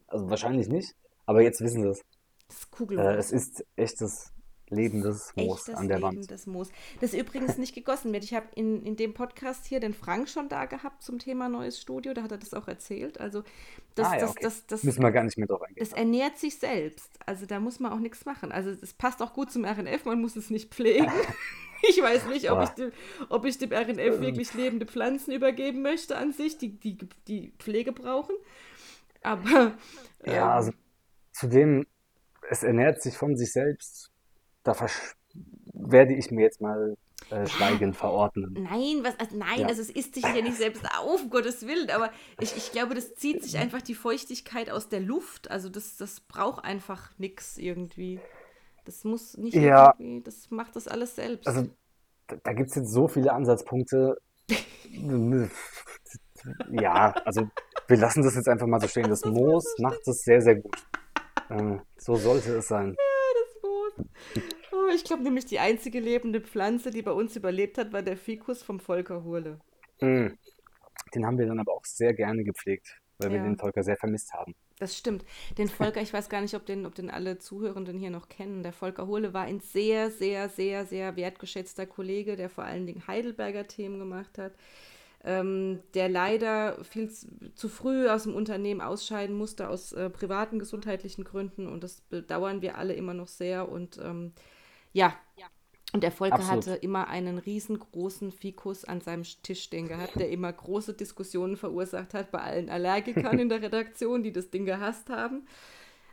Also wahrscheinlich nicht. Aber jetzt wissen sie es. Das Kugelmoos. Äh, es ist echtes lebendes Moos an der lebendes Wand. Moos. Das übrigens nicht gegossen wird. Ich habe in, in dem Podcast hier den Frank schon da gehabt zum Thema neues Studio, da hat er das auch erzählt. Also das, ah, ja, das, okay. das, das, müssen wir gar nicht mehr drauf eingehen. Das ernährt sich selbst. Also da muss man auch nichts machen. Also das passt auch gut zum RNF, man muss es nicht pflegen. ich weiß nicht, ob ich, dem, ob ich dem RNF wirklich lebende Pflanzen übergeben möchte an sich, die, die, die Pflege brauchen. Aber ähm, ja, also zudem, es ernährt sich von sich selbst da werde ich mir jetzt mal äh, schweigend verordnen. Nein, was, also nein, ja. also es isst sich ja nicht selbst auf, um Gottes Willen, aber ich, ich glaube, das zieht sich einfach die Feuchtigkeit aus der Luft. Also das, das braucht einfach nichts irgendwie. Das muss nicht ja. irgendwie, das macht das alles selbst. Also da, da gibt es jetzt so viele Ansatzpunkte. ja, also wir lassen das jetzt einfach mal so stehen. Das Moos macht es sehr, sehr gut. äh, so sollte es sein. Moos. Oh, ich glaube nämlich, die einzige lebende Pflanze, die bei uns überlebt hat, war der Fikus vom Volker Hurle. Mm. Den haben wir dann aber auch sehr gerne gepflegt, weil wir Ja. den Volker sehr vermisst haben. Das stimmt. Den Volker, ich weiß gar nicht, ob den, ob den alle Zuhörenden hier noch kennen. Der Volker Hohle war ein sehr, sehr, sehr, sehr wertgeschätzter Kollege, der vor allen Dingen Heidelberger Themen gemacht hat. Ähm, der leider viel zu, früh aus dem Unternehmen ausscheiden musste aus äh, privaten gesundheitlichen Gründen und das bedauern wir alle immer noch sehr und ähm, ja. Und der Volker Absolut. hatte immer einen riesengroßen Fikus an seinem Tisch stehen gehabt, der immer große Diskussionen verursacht hat bei allen Allergikern in der Redaktion, die das Ding gehasst haben.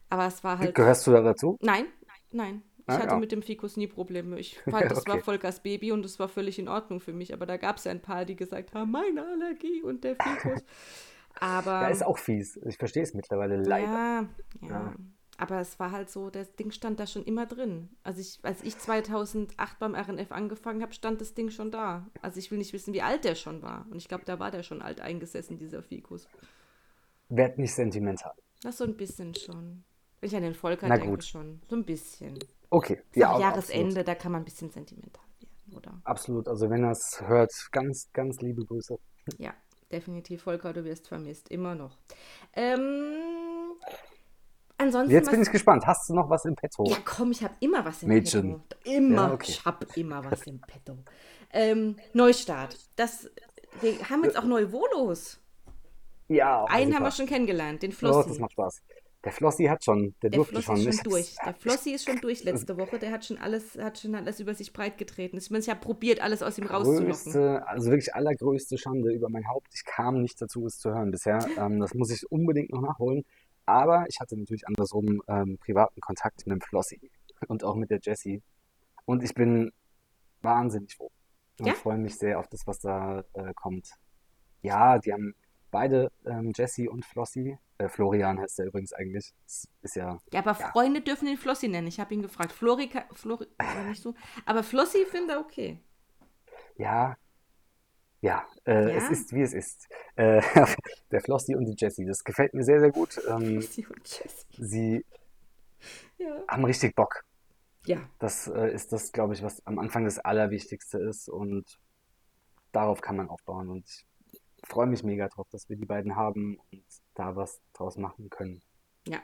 Aber es war halt. Gehörst du da dazu? Nein, nein. Ich Ah, hatte ja. mit dem Fikus nie Probleme. Ich fand, das war Okay. Volkers Baby und das war völlig in Ordnung für mich. Aber da gab es ja ein paar, die gesagt haben, meine Allergie und der Fikus. Aber Ja, ist auch fies. Ich verstehe es mittlerweile leider. ja, ja. Ja. Aber es war halt so, das Ding stand da schon immer drin. Also ich, als ich 2008 beim RNF angefangen habe, stand das Ding schon da. Also ich will nicht wissen, wie alt der schon war. Und ich glaube, da war der schon alt eingesessen, dieser Fikus. Werd nicht sentimental. Das so ein bisschen schon. Wenn ich an den Volker Na denke, gut. schon. So ein bisschen. Okay, Ja, ja, Jahresende, absolut. da kann man ein bisschen sentimental werden, oder? Absolut. Also wenn er es hört, ganz, ganz liebe Grüße. Ja, definitiv. Volker, du wirst vermisst. Immer noch. Ähm, ansonsten. Jetzt was- bin ich gespannt. Hast du noch was im Petto? Ja, komm, ich habe immer was im Mädchen. Petto. Immer. Ja, okay. Ich habe immer was im Petto. Ähm, Neustart. Das, wir haben jetzt auch neue Volos. Ja, Einen super. haben wir schon kennengelernt, den Oh, Flossi. das macht Spaß. Der Flossi hat schon, der, der durfte Flossi schon. ist schon durch. Der Flossi ist schon durch letzte Woche. Der hat schon alles, hat schon alles über sich breitgetreten. Ich, meine, ich habe probiert, alles aus ihm rauszulocken. größte, also wirklich allergrößte Schande über mein Haupt. Ich kam nicht dazu, es zu hören bisher. Ähm, das muss ich unbedingt noch nachholen. Aber ich hatte natürlich andersrum ähm, privaten Kontakt mit dem Flossi und auch mit der Jessie. Und ich bin wahnsinnig froh und Ja? freue mich sehr auf das, was da äh, kommt. Ja, die haben beide, ähm, Jessie und Flossi, äh, Florian heißt der übrigens eigentlich, das ist ja Ja, aber Ja. Freunde dürfen ihn Flossi nennen. Ich habe ihn gefragt. Flori, aber nicht so. Aber Flossi finde er okay. Ja, ja, äh, es Ja? ist, wie es ist. Äh, der Flossi und die Jessie, das gefällt mir sehr, sehr gut. Ähm, Flossi und Jessie. sie Ja. haben richtig Bock. Ja, Das äh, ist das, glaube ich, was am Anfang das Allerwichtigste ist und darauf kann man aufbauen. Und ich freue mich mega drauf, dass wir die beiden haben und da was draus machen können. ja,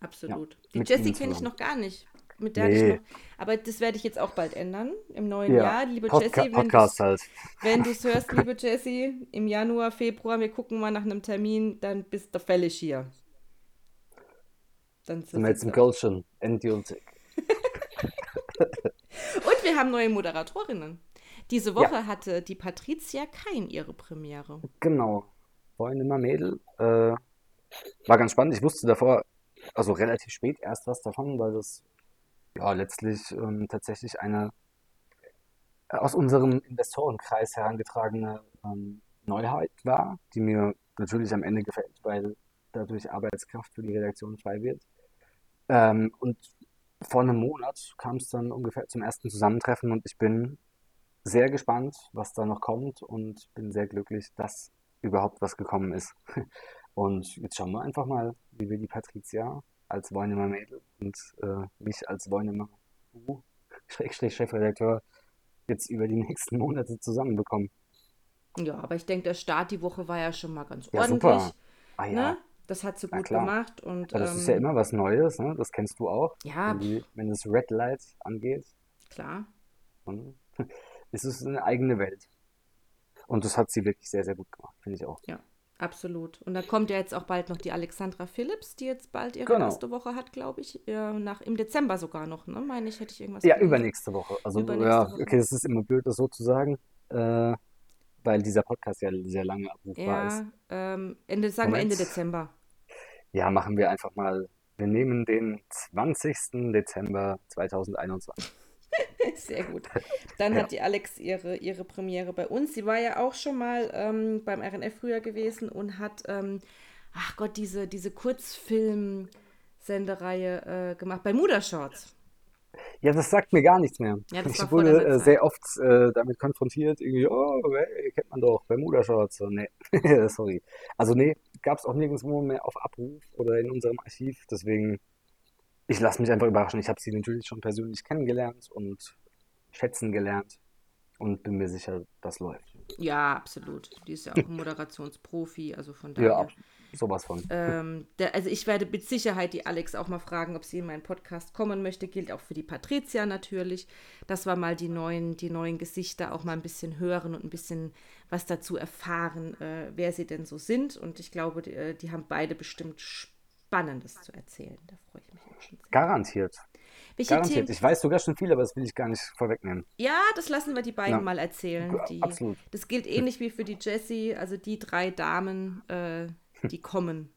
absolut. Die mit Jessie kenne ich noch gar nicht. Mit der Nee. noch, aber das werde ich jetzt auch bald ändern. Im neuen Ja, Jahr. Liebe Podca Jessie, wenn Podcast du halt. wenn du's hörst, liebe Jessie, im Januar, Februar, wir gucken mal nach einem Termin, dann bist du fällig hier. Dann Sind wir jetzt im Goldschen, endgültig. Und wir haben neue Moderatorinnen. Diese Woche hatte die Patricia Kein ihre Premiere. Genau. Vorhin immer Mädel. Äh, war ganz spannend. Ich wusste davor, also relativ spät erst was davon, weil das ja letztlich ähm, tatsächlich eine äh, aus unserem Investorenkreis herangetragene ähm, Neuheit war, die mir natürlich am Ende gefällt, weil dadurch Arbeitskraft für die Redaktion frei wird. Ähm, und vor einem Monat kam es dann ungefähr zum ersten Zusammentreffen und ich bin sehr gespannt, was da noch kommt und bin sehr glücklich, dass überhaupt was gekommen ist. Und jetzt schauen wir einfach mal, wie wir die Patricia als Woinemer Mädel und äh, mich als Woinemer U, Schrägstrich Chefredakteur jetzt über die nächsten Monate zusammenbekommen. Ja, aber ich denke, der Start die Woche war ja schon mal ganz Ja, ordentlich. super. Ah ja, Ne? Das hat sie gut gemacht. Und, aber das ist ja ähm, immer was Neues, ne? Das kennst du auch. Ja, Wenn, die, wenn das Red Light angeht, klar. ist es eine eigene Welt. Und das hat sie wirklich sehr, sehr gut gemacht, finde ich auch. Ja, absolut. Und da kommt ja jetzt auch bald noch die Alexandra Phillips, die jetzt bald ihre Genau. erste Woche hat, glaube ich. Ja, nach, Im Dezember sogar noch, ne? Meine ich, hätte ich irgendwas Ja, gelesen. übernächste Woche. Also, Übernächste ja, Woche. okay, das ist immer blöd, das so zu sagen, äh, weil dieser Podcast ja sehr lange abrufbar ist. Ja, ähm, Ende, sagen wir Ende Moment. Dezember. Ja, machen wir einfach mal. Wir nehmen den 20. Dezember 2021. Sehr gut. Dann Ja. hat die Alex ihre, ihre Premiere bei uns. Sie war ja auch schon mal ähm, beim RNF früher gewesen und hat, ähm, ach Gott, diese, diese Kurzfilm-Sendereihe äh, gemacht bei Muda-Shorts. Ja, das sagt mir gar nichts mehr. Ja, ich wurde äh, sehr oft äh, damit konfrontiert, irgendwie, oh, hey, kennt man doch, Bermuda-Shorts. So, nee, sorry. Also nee, gab es auch nirgendwo mehr auf Abruf oder in unserem Archiv, deswegen ich lasse mich einfach überraschen. Ich habe sie natürlich schon persönlich kennengelernt und schätzen gelernt und bin mir sicher, das läuft. Ja, absolut. Die ist ja auch ein Moderationsprofi, also von daher. Ja, sowas von. Ähm, der, also ich werde mit Sicherheit die Alex auch mal fragen, ob sie in meinen Podcast kommen möchte. Gilt auch für die Patricia natürlich. Das war mal die neuen, die neuen Gesichter auch mal ein bisschen hören und ein bisschen was dazu erfahren, äh, wer sie denn so sind. Und ich glaube, die, äh, die haben beide bestimmt Spannendes zu erzählen. Da freue ich mich auch schon sehr. Garantiert. Welche Garantiert. Themen? Ich weiß sogar schon viel, aber das will ich gar nicht vorwegnehmen. Ja, das lassen wir die beiden Ja. mal erzählen. Die, absolut. Das gilt ähnlich wie für die Jessie, also die drei Damen, äh, die kommen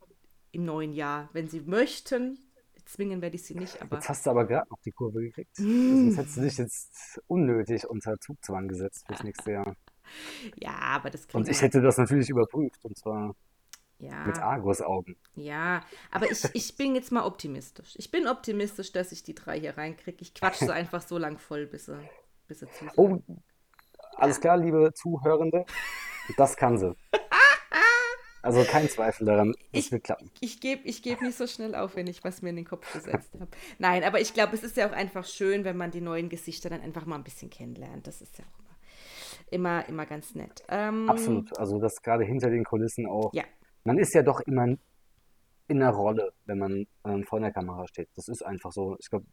im neuen Jahr, wenn sie möchten. Zwingen werde ich sie nicht, aber Jetzt hast du aber gerade noch die Kurve gekriegt. Mm. Sonst hättest du dich jetzt unnötig unter Zugzwang gesetzt fürs nächste Jahr. ja, aber das kriegen Und ich hätte das natürlich überprüft und zwar mit Ja, Argusaugen. ja, aber ich, ich bin jetzt mal optimistisch. Ich bin optimistisch, dass ich die drei hier reinkriege. Ich quatsche sie einfach so lang voll, bis sie, bis sie zusagen. Oh, alles klar, liebe Zuhörende. Das kann sie. Also kein Zweifel daran, es Ich- wird klappen. ich gebe ich geb nicht so schnell auf, wenn ich was mir in den Kopf gesetzt habe. Nein, aber ich glaube, es ist ja auch einfach schön, wenn man die neuen Gesichter dann einfach mal ein bisschen kennenlernt. Das ist ja auch immer, immer, immer ganz nett. Ähm, Absolut. Also das gerade hinter den Kulissen auch. Ja. Man ist ja doch immer in einer Rolle, wenn man ähm, vor der Kamera steht. Das ist einfach so. Ich glaube,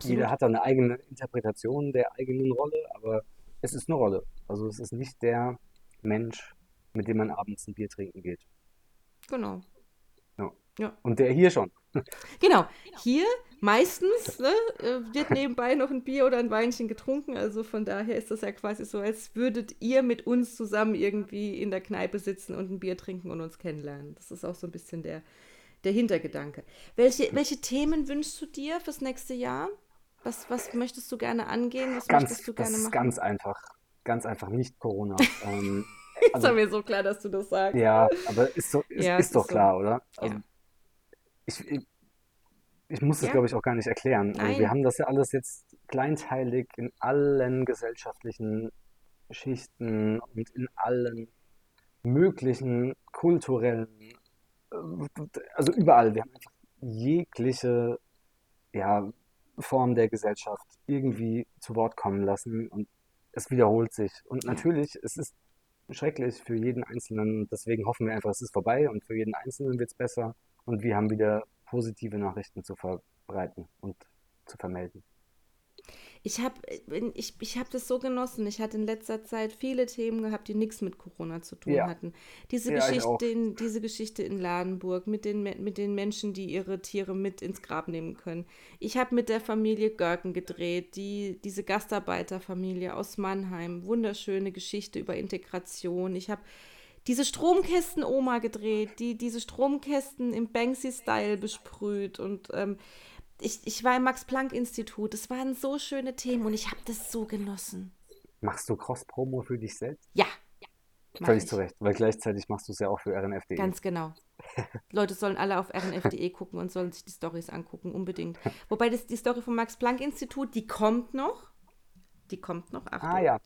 jeder hat da eine eigene Interpretation der eigenen Rolle, aber es ist eine Rolle. Also es ist nicht der Mensch, mit dem man abends ein Bier trinken geht. Genau. Und der hier schon. Genau. Hier meistens ne, äh, wird nebenbei noch ein Bier oder ein Weinchen getrunken. Also von daher ist das ja quasi so, als würdet ihr mit uns zusammen irgendwie in der Kneipe sitzen und ein Bier trinken und uns kennenlernen. Das ist auch so ein bisschen der, der Hintergedanke. Welche, welche Themen wünschst du dir fürs nächste Jahr? Was, was möchtest du gerne angehen? Was Ganz, möchtest du das gerne ist machen? ganz einfach. Ganz einfach, nicht Corona. ähm, ist also- mir so klar, dass du das sagst. Ja, aber ist, so, ist, Ja, ist doch ist so. klar, oder? Also, Ja. Ich, ich, muss das, Ja. glaube ich, auch gar nicht erklären. Also wir haben das ja alles jetzt kleinteilig in allen gesellschaftlichen Schichten und in allen möglichen kulturellen, äh, also überall. Wir haben einfach jegliche ja, Form der Gesellschaft irgendwie zu Wort kommen lassen und es wiederholt sich. Und natürlich, es ist schrecklich für jeden Einzelnen. Deswegen hoffen wir einfach, es ist vorbei und für jeden Einzelnen wird es besser und wir haben wieder positive Nachrichten zu verbreiten und zu vermelden. Ich habe ich, ich hab das so genossen. Ich hatte in letzter Zeit viele Themen gehabt, die nichts mit Corona zu tun Ja. hatten. Diese Ja, ich Geschichte, in, diese Geschichte in Ladenburg mit den, mit den Menschen, die ihre Tiere mit ins Grab nehmen können. Ich habe mit der Familie Görken gedreht, die, diese Gastarbeiterfamilie aus Mannheim. Wunderschöne Geschichte über Integration. Ich habe diese Stromkästen-Oma gedreht, die diese Stromkästen im Banksy-Style besprüht. Und ähm, ich, ich war im Max-Planck-Institut. Es waren so schöne Themen und ich habe das so genossen. Machst du Cross-Promo für dich selbst? Ja. mach Völlig zu Recht, weil gleichzeitig machst du es ja auch für RNFD. Ganz genau. Leute sollen alle auf rnf.de gucken und sollen sich die Stories angucken, unbedingt. Wobei das, die Story vom Max-Planck-Institut, die kommt noch. Die kommt noch, Achtung. Ah ja,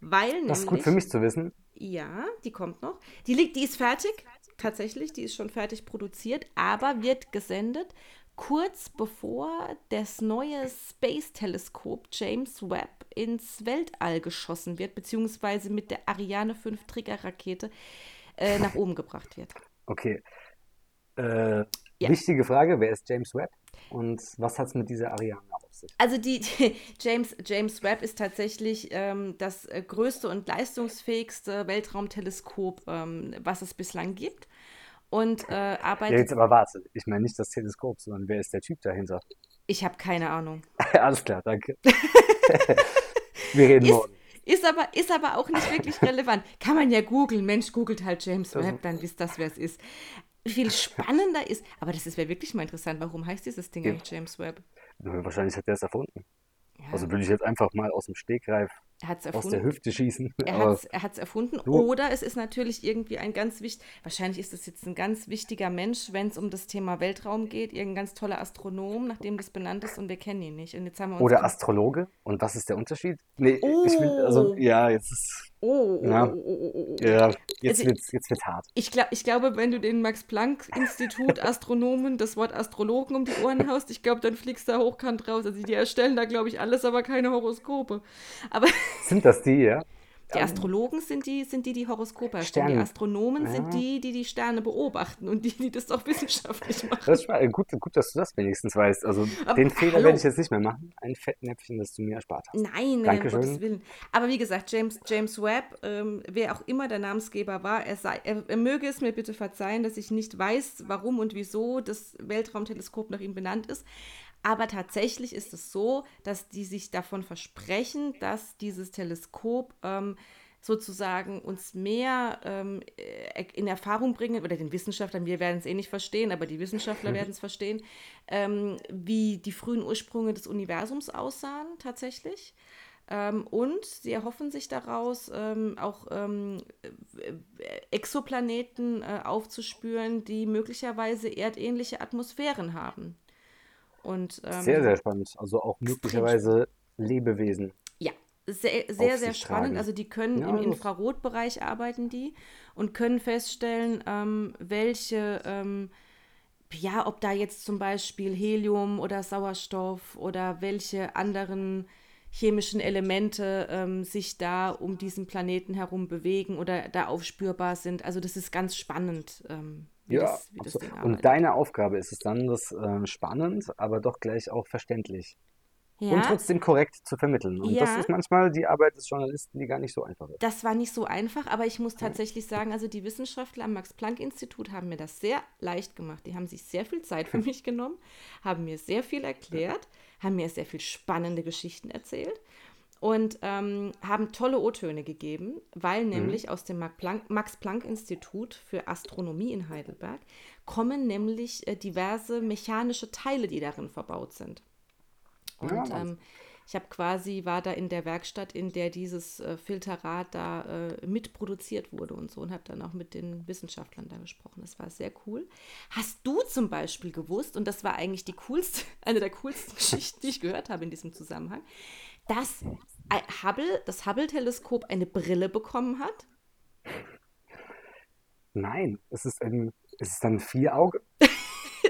Weil das ist gut nämlich, für mich zu wissen. Ja, die kommt noch. Die liegt, die ist fertig, tatsächlich, die ist schon fertig produziert, aber wird gesendet kurz bevor das neue Space-Teleskop James Webb ins Weltall geschossen wird, beziehungsweise mit der Ariane 5 Triggerrakete äh, nach oben gebracht wird. Okay. Äh, Ja. Wichtige Frage, wer ist James Webb und was hat es mit dieser Ariane auf sich? Also die, die James, James Webb ist tatsächlich ähm, das äh, größte und leistungsfähigste Weltraumteleskop, ähm, was es bislang gibt. Und äh, Ja, arbeitet. jetzt aber warte, ich meine nicht das Teleskop, sondern wer ist der Typ dahinter? Ich habe keine Ahnung. Alles klar, danke. Wir reden Ist, morgen. ist, aber, ist aber auch nicht wirklich relevant. Kann man ja googeln. Mensch, googelt halt James Webb, dann wisst das, wer es ist. Viel spannender ist, aber das wäre wirklich mal interessant, warum heißt dieses Ding Ja. eigentlich James Webb? Wahrscheinlich hat der es erfunden. Ja, Also würde ich jetzt einfach mal aus dem Stegreif, aus der. Hüfte schießen. Er hat es er erfunden. Du- Oder es ist natürlich irgendwie ein ganz wichtig, wahrscheinlich ist es jetzt ein ganz wichtiger Mensch, wenn es um das Thema Weltraum geht, irgendein ganz toller Astronom, nach dem das benannt ist und wir kennen ihn nicht. Und jetzt haben wir oder Astrologe. Und was ist der Unterschied? Nee, ich will, also Oh. ja, jetzt ist, Oh, Ja. oh, oh, oh, oh, oh. Ja, jetzt Also- wird's, jetzt wird's hart. Ich, glaub, ich glaube, wenn du den Max-Planck-Institut Astronomen das Wort Astrologen um die Ohren haust, ich glaube, dann fliegst du da hochkant raus. Also die erstellen da, glaube ich, alles, aber keine Horoskope. Aber Sind das die, ja? Die Astrologen sind die, sind die, die Horoskope erstellen. Die. Astronomen sind Ja. die, die die Sterne beobachten und die, die das auch wissenschaftlich machen. Das schwa- gut, gut, dass du das wenigstens weißt. Also Aber den Fehler hallo. werde ich jetzt nicht mehr machen. Ein Fettnäpfchen, das du mir erspart hast. Nein, nein, um. Gottes Willen. Aber wie gesagt, James, James Webb, ähm, wer auch immer der Namensgeber war, er, sei, er, er möge es mir bitte verzeihen, dass ich nicht weiß, warum und wieso das Weltraumteleskop nach ihm benannt ist. Aber tatsächlich ist es so, dass die sich davon versprechen, dass dieses Teleskop ähm, sozusagen uns mehr ähm, äh, in Erfahrung bringen, oder den Wissenschaftlern, wir werden es eh nicht verstehen, aber die Wissenschaftler werden es verstehen, ähm, wie die frühen Ursprünge des Universums aussahen tatsächlich. Ähm, und sie erhoffen sich daraus ähm, auch ähm, äh, Exoplaneten äh, aufzuspüren, die möglicherweise erdähnliche Atmosphären haben. Und, ähm, Sehr, sehr spannend. Also auch möglicherweise Lebewesen. ja, sehr, sehr, sehr spannend. tragen. Also die können Ja, im Infrarotbereich arbeiten die und können feststellen, ähm, welche, ähm, ja, ob da jetzt zum Beispiel Helium oder Sauerstoff oder welche anderen chemischen Elemente ähm, sich da um diesen Planeten herum bewegen oder da aufspürbar sind. Also das ist ganz spannend, ähm, wie Ja, das, wie das. Ding Und deine Aufgabe ist es dann, das äh, spannend, aber doch gleich auch verständlich und Ja, trotzdem korrekt zu vermitteln. Und das Ja. ist manchmal die Arbeit des Journalisten, die gar nicht so einfach ist. Das war nicht so einfach, aber ich muss tatsächlich sagen, also die Wissenschaftler am Max-Planck-Institut haben mir das sehr leicht gemacht. Die haben sich sehr viel Zeit für mich genommen, haben mir sehr viel erklärt, haben mir sehr viel spannende Geschichten erzählt und ähm, haben tolle O-Töne gegeben, weil nämlich aus dem Max-Planck-Institut für Astronomie in Heidelberg kommen nämlich äh, diverse mechanische Teile, die darin verbaut sind. Und Ja, ähm, ich habe quasi, war da in der Werkstatt, in der dieses äh, Filterrad da äh, mitproduziert wurde und so und habe dann auch mit den Wissenschaftlern da gesprochen. Das war sehr cool. Hast du zum Beispiel gewusst, und das war eigentlich die coolste, eine der coolsten Geschichten, die ich gehört habe in diesem Zusammenhang, dass Hubble, das Hubble-Teleskop eine Brille bekommen hat? Nein, es ist ein, es ist ein Vierauge.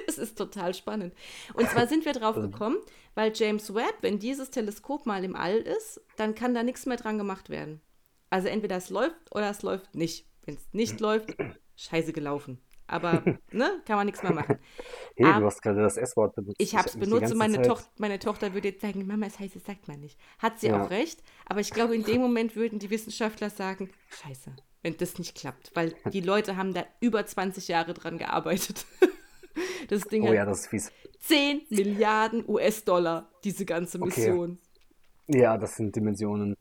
Es ist total spannend. Und zwar sind wir drauf gekommen, weil James Webb, wenn dieses Teleskop mal im All ist, dann kann da nichts mehr dran gemacht werden. Also entweder es läuft oder es läuft nicht. Wenn es nicht läuft, scheiße gelaufen. Aber ne, kann man nichts mehr machen. Hey, Ah, du hast gerade das S-Wort benutzt. Ich habe es benutzt und meine, Toch meine Tochter würde jetzt sagen, Mama, es heißt, es sagt man nicht. Hat sie Ja. auch recht, aber ich glaube, in dem Moment würden die Wissenschaftler sagen, scheiße, wenn das nicht klappt, weil die Leute haben da über 20 Jahre dran gearbeitet. Das Ding Oh ja, das ist fies. 10 Milliarden US-Dollar, diese ganze Okay. Mission. Ja, das sind Dimensionen.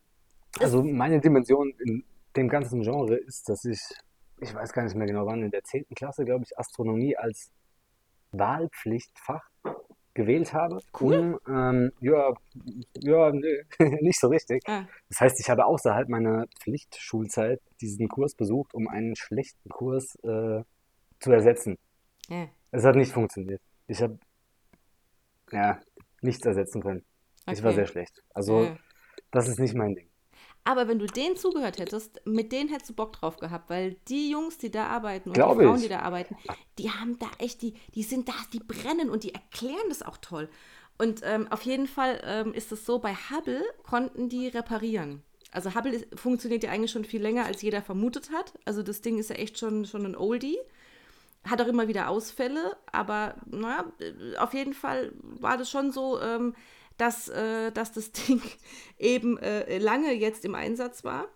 Also meine Dimension in dem ganzen Genre ist, dass ich, ich weiß gar nicht mehr genau wann, in der 10. Klasse, glaube ich, Astronomie als Wahlpflichtfach gewählt habe. Cool. Um, ähm, ja, ja, nee, nicht so richtig. Ah, Das heißt, ich habe außerhalb meiner Pflichtschulzeit diesen Kurs besucht, um einen schlechten Kurs äh, zu ersetzen. ja. Es hat nicht funktioniert. Ich habe ja nichts ersetzen können. Ich war Okay. sehr schlecht. Also Ja. das ist nicht mein Ding. Aber wenn du denen zugehört hättest, mit denen hättest du Bock drauf gehabt, weil die Jungs, die da arbeiten und Glaub die Frauen, ich. die da arbeiten, die haben da echt, die, die sind da, die brennen und die erklären das auch toll. Und ähm, auf jeden Fall ähm, ist es so, bei Hubble konnten die reparieren. Also Hubble ist, funktioniert ja eigentlich schon viel länger, als jeder vermutet hat. Also das Ding ist ja echt schon, schon ein Oldie. Hat auch immer wieder Ausfälle, aber naja, äh, auf jeden Fall war das schon so, ähm, dass, äh, dass das Ding eben äh, lange jetzt im Einsatz war.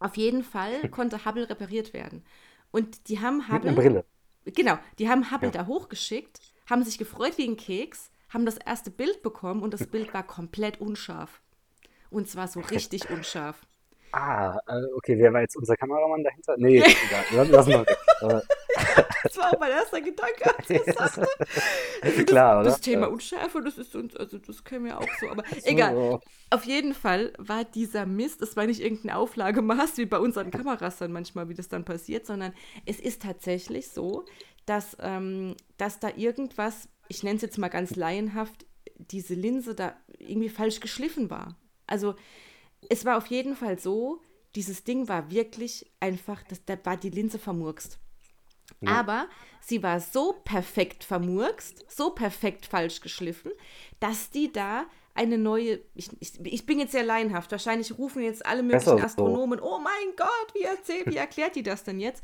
Auf jeden Fall konnte Hubble repariert werden. Und die haben Mit Hubble, einer Brille. genau, die haben Hubble Ja. da hochgeschickt, haben sich gefreut wie ein Keks, haben das erste Bild bekommen und das Bild war komplett unscharf. Und zwar so richtig unscharf. Ah, äh, okay, wer war jetzt unser Kameramann dahinter? Nee, egal. Lass- wir weg. Das war auch mein erster Gedanke, als ich das sagte. Also das, Klar, oder? Das Thema. Unschärfe, das ist uns, also das kennen wir auch so, aber so, egal. Auf jeden Fall war dieser Mist, es war nicht irgendein Auflagemaß wie bei unseren Kameras dann manchmal, wie das dann passiert, sondern es ist tatsächlich so, dass, ähm, dass da irgendwas, ich nenne es jetzt mal ganz laienhaft, diese Linse da irgendwie falsch geschliffen war. Also es war auf jeden Fall so, dieses Ding war wirklich einfach, das, da war die Linse vermurkst. Ja. Aber sie war so perfekt vermurkst, so perfekt falsch geschliffen, dass die da eine neue, ich, ich, ich bin jetzt sehr laienhaft, wahrscheinlich rufen jetzt alle möglichen Astronomen, so. oh mein Gott, wie erzählt, wie erklärt die das denn jetzt?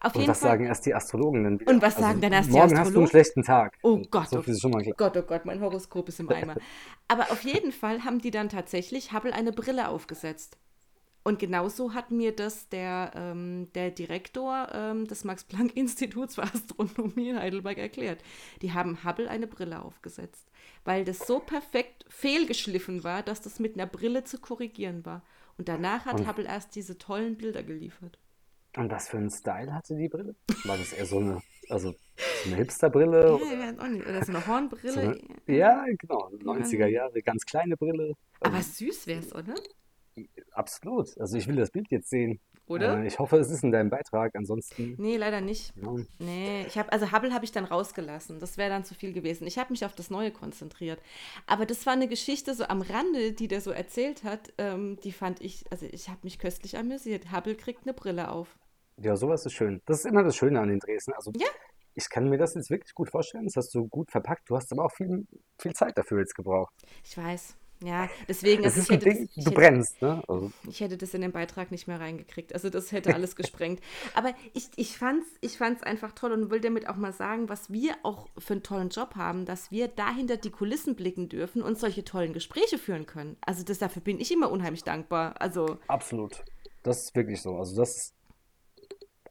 Auf und was Fall. sagen erst die Astrologen denn wieder? Und was also sagen dann erst die Astrologen? Morgen hast du einen schlechten Tag. Oh Gott, so oh, Gott, oh Gott, mein Horoskop ist im Eimer. Aber auf jeden Fall haben die dann tatsächlich Hubble eine Brille aufgesetzt. Und genauso hat mir das der, ähm, der Direktor ähm, des Max-Planck-Instituts für Astronomie in Heidelberg erklärt. Die haben Hubble eine Brille aufgesetzt, weil das so perfekt fehlgeschliffen war, dass das mit einer Brille zu korrigieren war. Und danach hat und, Hubble erst diese tollen Bilder geliefert. Und was für einen Style hatte die Brille? War das eher so eine, also so eine Hipster-Brille? Ja, oder, oder so eine Hornbrille? So eine, ja, genau, 90er Jahre, ganz kleine Brille. Aber ähm, süß wäre es, oder? Absolut. Also ich will das Bild jetzt sehen. Oder? Äh, ich hoffe, es ist in deinem Beitrag. Ansonsten. Nee, leider nicht. Ja. Nee, ich habe also Hubble habe ich dann rausgelassen. Das wäre dann zu viel gewesen. Ich habe mich auf das Neue konzentriert. Aber das war eine Geschichte so am Rande, die der so erzählt hat. Ähm, die fand ich, also ich habe mich köstlich amüsiert. Hubble kriegt eine Brille auf. Ja, sowas ist schön. Das ist immer das Schöne an den Dresden. Also ja. ich kann mir das jetzt wirklich gut vorstellen. Das hast du gut verpackt. Du hast aber auch viel, viel Zeit dafür jetzt gebraucht. Ich weiß. Ja, deswegen. Also ich hätte, Ding, ich du hätte, brennst, ne? Also. Ich hätte das in den Beitrag nicht mehr reingekriegt. Also das hätte alles gesprengt. Aber ich, ich fand es ich fand's einfach toll und will damit auch mal sagen, was wir auch für einen tollen Job haben, dass wir dahinter die Kulissen blicken dürfen und solche tollen Gespräche führen können. Also das, dafür bin ich immer unheimlich dankbar. Also Absolut. Das ist wirklich so. Also das ist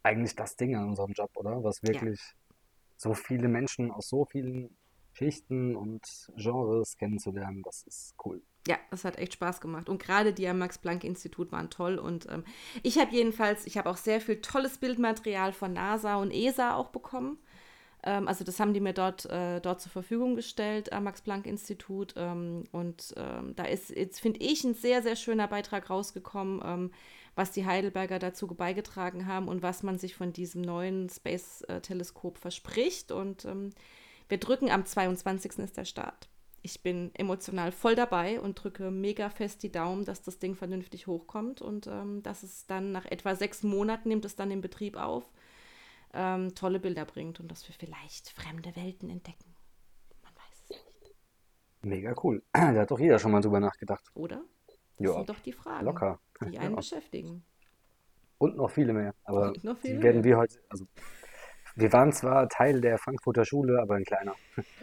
eigentlich das Ding an unserem Job, oder? Was wirklich ja. so viele Menschen aus so vielen Schichten und Genres kennenzulernen, das ist cool. Ja, das hat echt Spaß gemacht. Und gerade die am Max-Planck-Institut waren toll. Und ähm, ich habe jedenfalls, ich habe auch sehr viel tolles Bildmaterial von NASA und ESA auch bekommen. Ähm, also das haben die mir dort, äh, dort zur Verfügung gestellt am Max-Planck-Institut. Ähm, und ähm, da ist jetzt, finde ich, ein sehr, sehr schöner Beitrag rausgekommen, ähm, was die Heidelberger dazu beigetragen haben und was man sich von diesem neuen Space-Teleskop verspricht. Und ähm, wir drücken am 22. ist der Start. Ich bin emotional voll dabei und drücke mega fest die Daumen, dass das Ding vernünftig hochkommt und ähm, dass es dann nach etwa sechs Monaten nimmt es dann den Betrieb auf, ähm, tolle Bilder bringt und dass wir vielleicht fremde Welten entdecken. Man weiß es nicht. Mega cool. Da hat doch jeder schon mal drüber nachgedacht. Oder? Das ja. sind doch die Fragen, Locker. die einen ja. beschäftigen. Und noch viele mehr. Aber viele die werden mehr. wir heute, also wir waren zwar Teil der Frankfurter Schule, aber ein kleiner.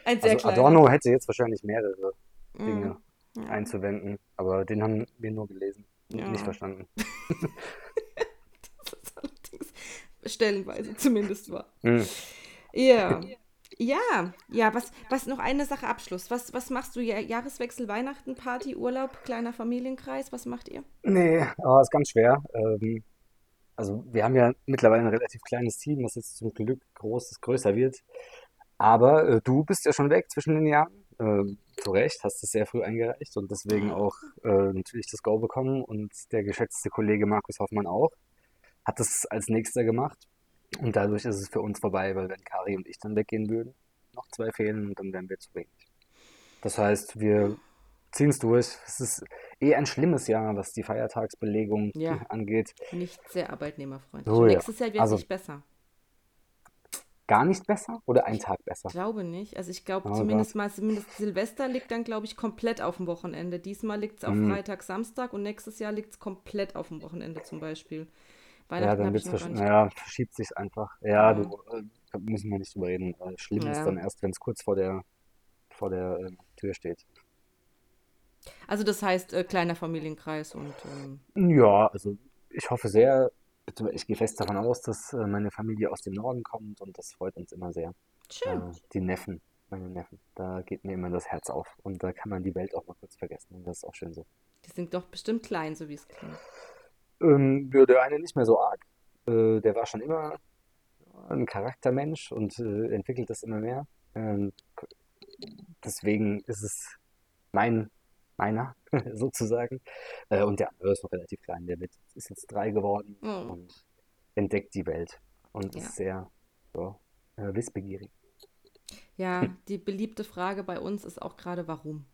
Ein sehr also kleiner. Adorno hätte jetzt wahrscheinlich mehrere mm, Dinge mm, ja. einzuwenden, aber den haben wir nur gelesen und ja. nicht verstanden. das ist allerdings stellenweise zumindest wahr. Mm. Ja. Ja, ja, was, was noch eine Sache Abschluss. Was, was machst du? Jahreswechsel, Weihnachten, Party, Urlaub, kleiner Familienkreis? Was macht ihr? Nee, aber ist ganz schwer. Ähm, also wir haben ja mittlerweile ein relativ kleines Team, das jetzt zum Glück groß, größer wird. Aber äh, du bist ja schon weg zwischen den Jahren. Äh, zu Recht, hast es sehr früh eingereicht und deswegen auch äh, natürlich das Go bekommen. Und der geschätzte Kollege Markus Hoffmann auch hat das als nächster gemacht. Und dadurch ist es für uns vorbei, weil wenn Kari und ich dann weggehen würden, noch zwei fehlen und dann wären wir zu wenig. Das heißt, wir ziehen es durch. Es ist eh ein schlimmes Jahr, was die Feiertagsbelegung ja. angeht. Nicht sehr arbeitnehmerfreundlich. Oh, Nächstes Jahr wird also, nicht besser. Gar nicht besser oder ein Tag besser? Ich glaube nicht. Also ich glaube oh, zumindest mal, zumindest Silvester liegt dann, glaube ich, komplett auf dem Wochenende. Diesmal liegt es auf mm. Freitag, Samstag und nächstes Jahr liegt es komplett auf dem Wochenende zum Beispiel. Weihnachten ja, dann wird's versch naja, verschiebt sich einfach. Ja, ja. Du, äh, müssen wir nicht drüber reden. Äh, schlimm ja. ist dann erst, wenn es kurz vor der, vor der äh, Tür steht. Also das heißt äh, kleiner Familienkreis und. Ähm... Ja, also ich hoffe sehr, ich gehe fest davon aus, dass äh, meine Familie aus dem Norden kommt und das freut uns immer sehr. Schön. Äh, die Neffen, meine Neffen, da geht mir immer das Herz auf und da kann man die Welt auch mal kurz vergessen und das ist auch schön so. Die sind doch bestimmt klein, so wie es klingt. Ähm, der eine nicht mehr so arg. Äh, der war schon immer ein Charaktermensch und äh, entwickelt das immer mehr. Ähm, deswegen ist es mein meiner sozusagen. Äh, und der andere ist noch relativ klein, der wird, ist jetzt drei geworden mhm. und entdeckt die Welt und ja. ist sehr so, äh, wissbegierig. Ja, die beliebte Frage bei uns ist auch gerade, warum?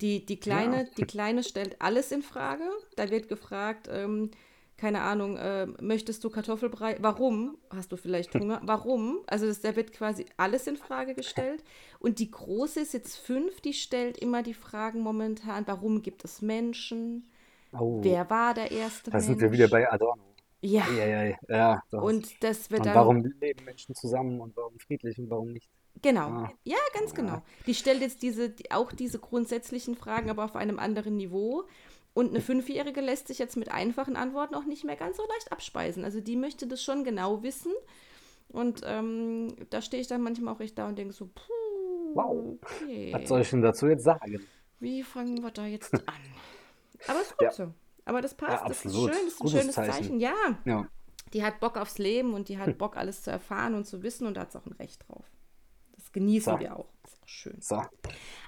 Die, die, Kleine, die Kleine stellt alles in Frage. Da wird gefragt, ähm, keine Ahnung, äh, möchtest du Kartoffelbrei? Warum? Hast du vielleicht Hunger? Warum? Also das, da wird quasi alles in Frage gestellt. Und die Große ist jetzt fünf, die stellt immer die Fragen momentan, warum gibt es Menschen? Oh, Wer war der erste da sind Mensch? wir wieder bei Adorno. Ja, Ja, ja, ja, ja, doch. und das wird Und dann warum leben Menschen zusammen und warum friedlich und warum nicht? Genau. Ah, Ja, ganz genau. Die stellt jetzt diese, die, auch diese grundsätzlichen Fragen, aber auf einem anderen Niveau. Und eine Fünfjährige lässt sich jetzt mit einfachen Antworten auch nicht mehr ganz so leicht abspeisen. Also die möchte das schon genau wissen. Und ähm, da stehe ich dann manchmal auch echt da und denke so, puh, wow. Was okay. soll ich denn dazu jetzt sagen? Wie fangen wir da jetzt an? Aber ist gut Ja, so. Aber das ja, passt, das ist schön, das ist ein Gutes schönes Zeichen. Zeichen. Ja, Ja. die hat Bock aufs Leben und die hat Bock, alles zu erfahren und zu wissen und da hat sie auch ein Recht drauf. Das genießen So, wir auch. Schön. so.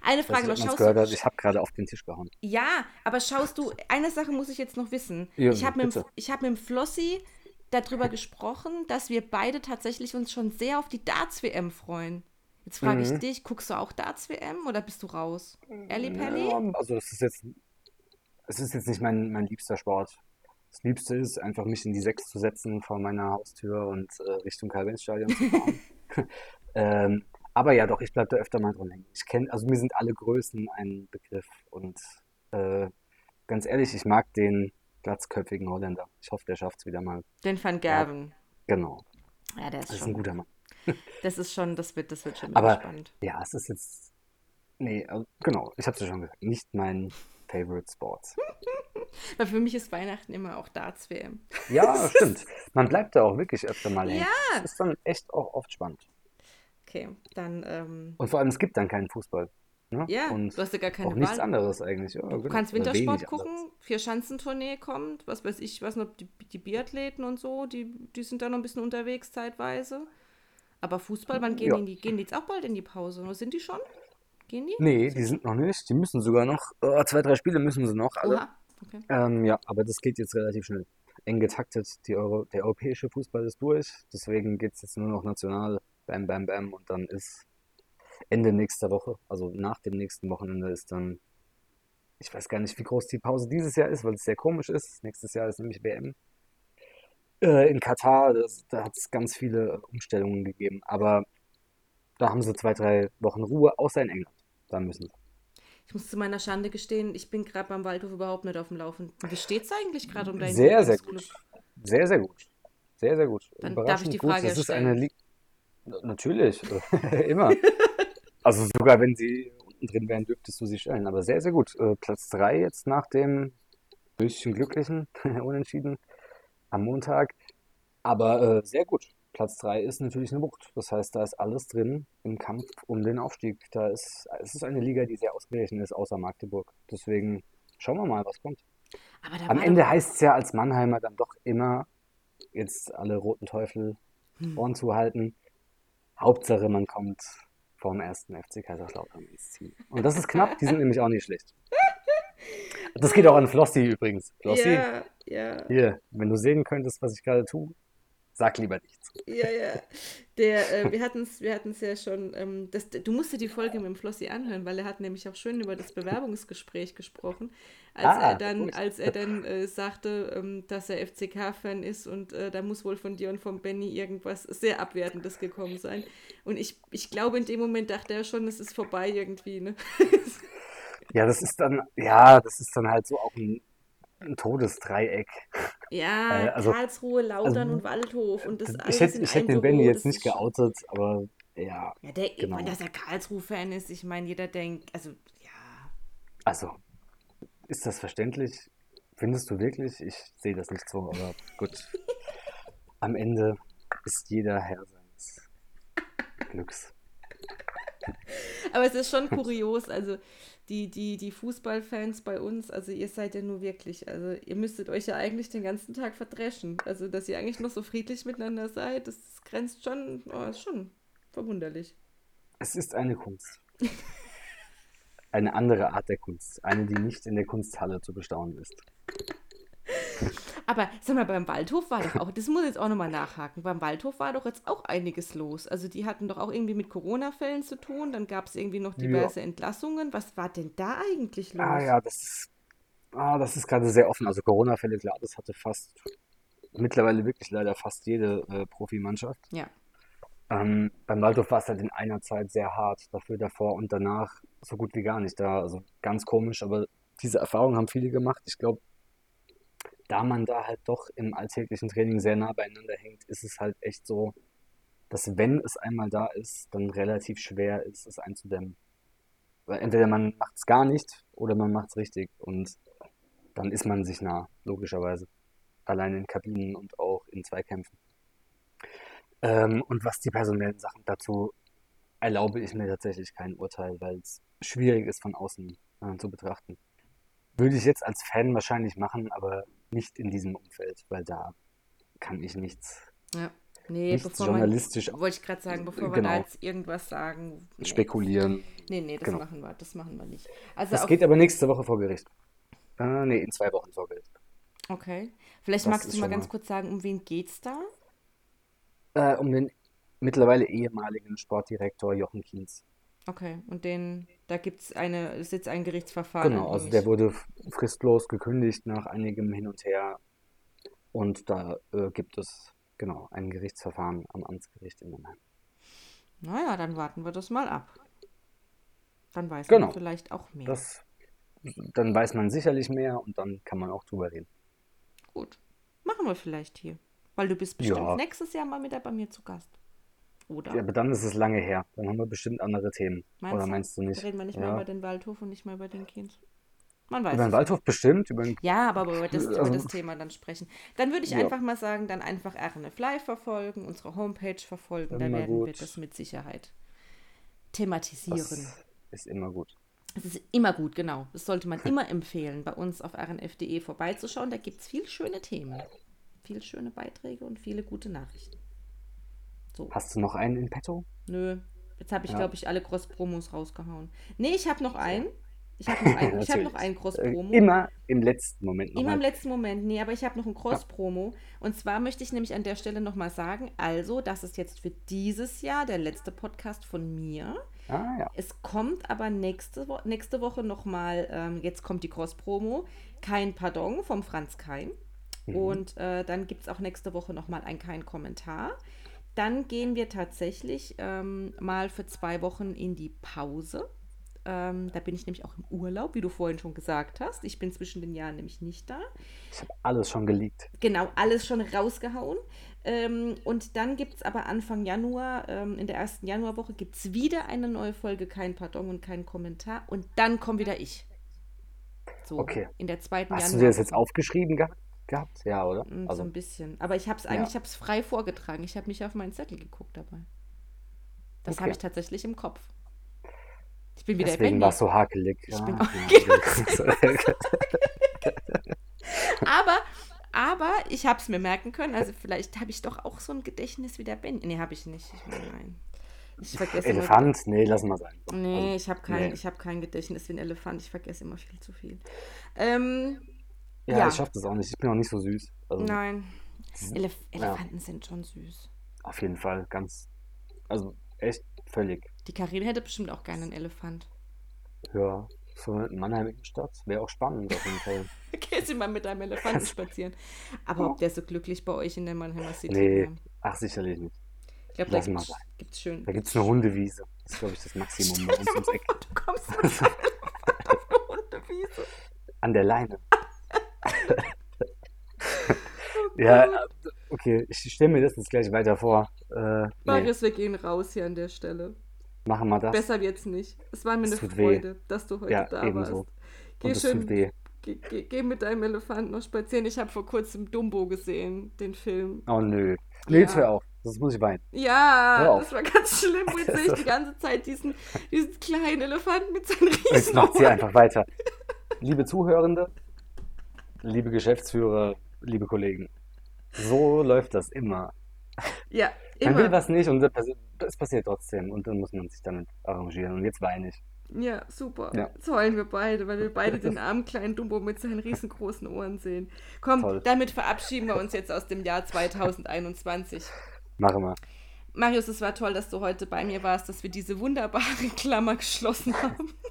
Eine Ich Frage noch. Schaust gehört du, Ich habe gerade auf den Tisch gehauen. ja, aber schaust du, eine Sache muss ich jetzt noch wissen. Ja, Ich habe mit, ich hab mit Flossi darüber gesprochen, dass wir beide tatsächlich uns schon sehr auf die Darts-WM freuen. Jetzt frage ich Mhm. dich, guckst du auch Darts-WM oder bist du raus? Elli Pelli? Ja, also es ist jetzt, es ist jetzt nicht mein, mein liebster Sport. Das Liebste ist einfach, mich in die Sechs zu setzen vor meiner Haustür und äh, Richtung Karl-Benz-Stadion zu fahren. ähm, aber ja, doch, ich bleibe da öfter mal dran hängen. Ich kenne, also mir sind alle Größen ein Begriff und äh, ganz ehrlich, ich mag den glatzköpfigen Holländer. Ich hoffe, der schafft es wieder mal. Den Van Ja, Gerven. genau. Ja, der ist Das ist ein schon, guter Mann. das ist schon, das wird, das wird schon Aber spannend. ja, es ist jetzt, nee, also, genau, ich habe es ja schon gesagt, nicht mein Favorite Sport. Weil für mich ist Weihnachten immer auch Darts-WM. Ja, stimmt. Man bleibt da auch wirklich öfter mal hängen. Ja, Es ist dann echt auch oft spannend. Okay, dann, ähm, Und vor allem, es gibt dann keinen Fußball. Ne? ja, Und du hast ja gar auch keine nichts Wahl. anderes eigentlich. Ja, Du genau. kannst Wintersport gucken. Vier-Schanzentournee kommt, was weiß ich, nicht, ob die, die Biathleten und so, die, die sind da noch ein bisschen unterwegs zeitweise. Aber Fußball, wann gehen Ja. die, gehen die jetzt auch bald in die Pause? Oder sind die schon? Gehen die? Nee, die sind noch nicht. Die müssen sogar noch, oh, zwei, drei Spiele müssen sie noch alle. Okay. Ähm, ja, aber das geht jetzt relativ schnell. Eng getaktet. Die Euro, der europäische Fußball ist durch. Deswegen geht es jetzt nur noch national. Bam, bam, bam. Und dann ist Ende nächster Woche, also nach dem nächsten Wochenende, ist dann, ich weiß gar nicht, wie groß die Pause dieses Jahr ist, weil es sehr komisch ist. Nächstes Jahr ist nämlich WM. Äh, in Katar, das, da hat es ganz viele Umstellungen gegeben. Aber da haben sie zwei, drei Wochen Ruhe, außer in England. Da müssen sie. Ich muss zu meiner Schande gestehen, ich bin gerade beim Waldhof überhaupt nicht auf dem Laufenden. Wie steht es eigentlich gerade um deinen Sehr, sehr gut. Sehr, sehr gut. Sehr, sehr gut. Dann darf ich die gut. Frage ja Das ist eine. Natürlich. Immer. Also sogar wenn sie unten drin wären, dürftest du sie stellen. Aber sehr, sehr gut. Äh, Platz 3 jetzt nach dem bisschen glücklichen Unentschieden am Montag. Aber äh, sehr gut. Platz 3 ist natürlich eine Wucht. Das heißt, da ist alles drin im Kampf um den Aufstieg. Da ist, es ist eine Liga, die sehr ausgeglichen ist, außer Magdeburg. Deswegen schauen wir mal, was kommt. Am Ende doch. heißt es ja als Mannheimer dann doch immer, jetzt alle roten Teufel Hm. Ohren zu halten. Hauptsache, man kommt vom ersten FC Kaiserslautern ins Ziel. Und das ist knapp, die sind nämlich auch nicht schlecht. Das geht auch an Flossi übrigens. Flossi, Ja, ja. hier, wenn du sehen könntest, was ich gerade tue, sag lieber nichts. Ja, ja. Der, äh, wir hatten es wir hatten's ja schon, ähm, das, du musst dir die Folge mit dem Flossi anhören, weil er hat nämlich auch schön über das Bewerbungsgespräch gesprochen, als er Ah, dann, gut. als er dann äh, sagte, ähm, dass er FCK-Fan ist und äh, da muss wohl von dir und von Benny irgendwas sehr Abwertendes gekommen sein. Und ich, ich glaube, in dem Moment dachte er schon, es ist vorbei irgendwie, ne? Ja, das ist dann, ja, das ist dann halt so auch ein, ein Todesdreieck. Ja, Äh, also, Karlsruhe, Lautern also und Waldhof und das ich hätte, ich hätte den Benny jetzt nicht geoutet, aber ja, Ja, der, meine, genau. dass er Karlsruhe-Fan ist, ich meine, jeder denkt, also, ja. Also, ist das verständlich? Findest du wirklich? Ich sehe das nicht so, aber gut. Am Ende ist jeder Herr seines Glücks. Aber es ist schon kurios, also die, die, die Fußballfans bei uns, also ihr seid ja nur wirklich, also ihr müsstet euch ja eigentlich den ganzen Tag verdreschen. Also, dass ihr eigentlich noch so friedlich miteinander seid, das grenzt schon, oh, ist schon verwunderlich. Es ist eine Kunst. Eine andere Art der Kunst. Eine, die nicht in der Kunsthalle zu bestaunen ist. Aber sag mal, beim Waldhof war doch auch, das muss ich jetzt auch nochmal nachhaken, beim Waldhof war doch jetzt auch einiges los. Also die hatten doch auch irgendwie mit Corona-Fällen zu tun, dann gab es irgendwie noch diverse ja. Entlassungen. Was war denn da eigentlich los? Ah ja, das ist, ah, das ist gerade sehr offen. Also Corona-Fälle, klar, das hatte fast, mittlerweile wirklich leider fast jede äh, Profimannschaft. Ja. Ähm, beim Waldhof war es halt in einer Zeit sehr hart, dafür davor und danach so gut wie gar nicht da. Also ganz komisch, aber diese Erfahrung haben viele gemacht. Ich glaube, da man da halt doch im alltäglichen Training sehr nah beieinander hängt, ist es halt echt so, dass wenn es einmal da ist, dann relativ schwer ist, es einzudämmen. Weil entweder man macht es gar nicht oder man macht es richtig und dann ist man sich nah, logischerweise. Allein in Kabinen und auch in Zweikämpfen. Ähm, und was die personellen Sachen dazu erlaube ich mir tatsächlich kein Urteil, weil es schwierig ist von außen äh, zu betrachten. Würde ich jetzt als Fan wahrscheinlich machen, aber nicht in diesem Umfeld, weil da kann ich nichts. Ja. Nee, nichts bevor journalistisch. Man, wollte ich gerade sagen, bevor genau, wir da jetzt irgendwas sagen. Nee. Spekulieren. Nee, nee, das genau. machen wir, das machen wir nicht. Also das geht aber nächste Woche vor Gericht. Äh, nee, in zwei Wochen vor Gericht. Okay. Vielleicht das magst du mal ganz mal. kurz sagen, um wen geht's da? Äh, um den mittlerweile ehemaligen Sportdirektor Jochen Kienz. Okay, und den, da gibt es eine, ist jetzt ein Gerichtsverfahren. Genau, also der wurde fristlos gekündigt nach einigem Hin und Her. Und da äh, gibt es genau ein Gerichtsverfahren am Amtsgericht in Mannheim. Naja, dann warten wir das mal ab. Dann weiß genau. man vielleicht auch mehr. Das, dann weiß man sicherlich mehr und dann kann man auch drüber reden. Gut. Machen wir vielleicht hier. Weil du bist bestimmt ja. nächstes Jahr mal wieder bei mir zu Gast. Oder? Ja, aber dann ist es lange her. Dann haben wir bestimmt andere Themen. Meinst Oder meinst du nicht? reden wir nicht ja. mehr über den Waldhof und nicht mehr über den Kind. Man weiß. Über den Waldhof bestimmt. Über den... Ja, aber über das, also... über das Thema dann sprechen. Dann würde ich ja. einfach mal sagen, dann einfach RNF Live verfolgen, unsere Homepage verfolgen. Da werden gut. wir das mit Sicherheit thematisieren. Das ist immer gut. Es ist immer gut, genau. Das sollte man immer empfehlen, bei uns auf rnf.de vorbeizuschauen. Da gibt es viel schöne Themen. Viel schöne Beiträge und viele gute Nachrichten. So. Hast du noch einen in petto? Nö. Jetzt habe ich, ja. glaube ich, alle Cross-Promos rausgehauen. Nee, ich habe noch einen. Ich habe noch, ein, hab noch einen Cross-Promo. Äh, immer im letzten Moment. Immer mal. im letzten Moment. Nee, aber ich habe noch einen Cross-Promo. Und zwar möchte ich nämlich an der Stelle nochmal sagen, also, das ist jetzt für dieses Jahr der letzte Podcast von mir. Ah, ja. Es kommt aber nächste, Wo nächste Woche nochmal, ähm, jetzt kommt die Cross-Promo, kein Pardon vom Franz Kein. Mhm. Und äh, dann gibt es auch nächste Woche nochmal ein kein Kommentar. Dann gehen wir tatsächlich ähm, mal für zwei Wochen in die Pause. Ähm, da bin ich nämlich auch im Urlaub, wie du vorhin schon gesagt hast. Ich bin zwischen den Jahren nämlich nicht da. Ich habe alles schon geleakt. Genau, alles schon rausgehauen. Ähm, und dann gibt es aber Anfang Januar, ähm, in der ersten Januarwoche, gibt es wieder eine neue Folge, kein Pardon und kein Kommentar. Und dann komme wieder ich. So, okay. In der zweiten Hast Januar. Hast du dir das jetzt aufgeschrieben gehabt? Gehabt? Ja, oder? Mm, also, so ein bisschen. Aber ich habe es eigentlich, ja. ich frei vorgetragen. Ich habe nicht auf meinen Zettel geguckt dabei. Das okay. habe ich tatsächlich im Kopf. Ich bin wieder Deswegen war es so hakelig. Ich ja, bin auch, aber, aber ich habe es mir merken können. Also vielleicht habe ich doch auch so ein Gedächtnis wie der Ben. Nee, habe ich nicht. Ich meine, nein. Ich vergesse Elefant? Immer, nee, lass mal sein. Nee, also, ich habe kein, nee. hab kein Gedächtnis wie ein Elefant. Ich vergesse immer viel zu viel. Ähm, ja, ja. ich schaffe das auch nicht. Ich bin auch nicht so süß. Also, Nein. Elef Elefanten ja. sind schon süß. Auf jeden Fall, ganz. Also echt völlig. Die Karin hätte bestimmt auch gerne einen Elefant. Ja, so in Mannheim Innenstadt wäre auch spannend auf jeden Fall. Gehst du mal mit deinem Elefanten spazieren. Aber ob der so glücklich bei euch in der Mannheimer City Nee, wäre? ach sicherlich nicht. Ich glaube, da gibt's, gibt's schön. Da gibt es eine Hundewiese. Das ist, glaube ich, das Maximum bei uns ums Eck. Du kommst auf eine Hundewiese. An der Leine. ja, okay, ich stelle mir das jetzt gleich weiter vor. Äh, Marius, nee. wir gehen raus hier an der Stelle. Machen wir das. Besser wird's nicht. Es war mir das eine Freude, weh. dass du heute ja, da ebenso. warst. Geh Und schön, geh, geh, geh, mit deinem Elefanten noch spazieren. Ich habe vor kurzem Dumbo gesehen, den Film. Oh nö. Nee, jetzt hör auf. Das muss ich weinen. Ja, das war ganz schlimm. Jetzt sehe ich die ganze Zeit diesen, diesen kleinen Elefanten mit seinen Riesen. Jetzt macht sie einfach weiter. Liebe Zuhörende, liebe Geschäftsführer, liebe Kollegen, so läuft das immer. Ja, immer. Man will was nicht und es passiert trotzdem und dann muss man sich damit arrangieren. Und jetzt weine ich. Ja, super. Ja. Jetzt heulen wir beide, weil wir beide den armen kleinen Dumbo mit seinen riesengroßen Ohren sehen. Komm, Toll. damit verabschieden wir uns jetzt aus dem Jahr 2021. Machen wir. Marius, es war toll, dass du heute bei mir warst, dass wir diese wunderbare Klammer geschlossen haben.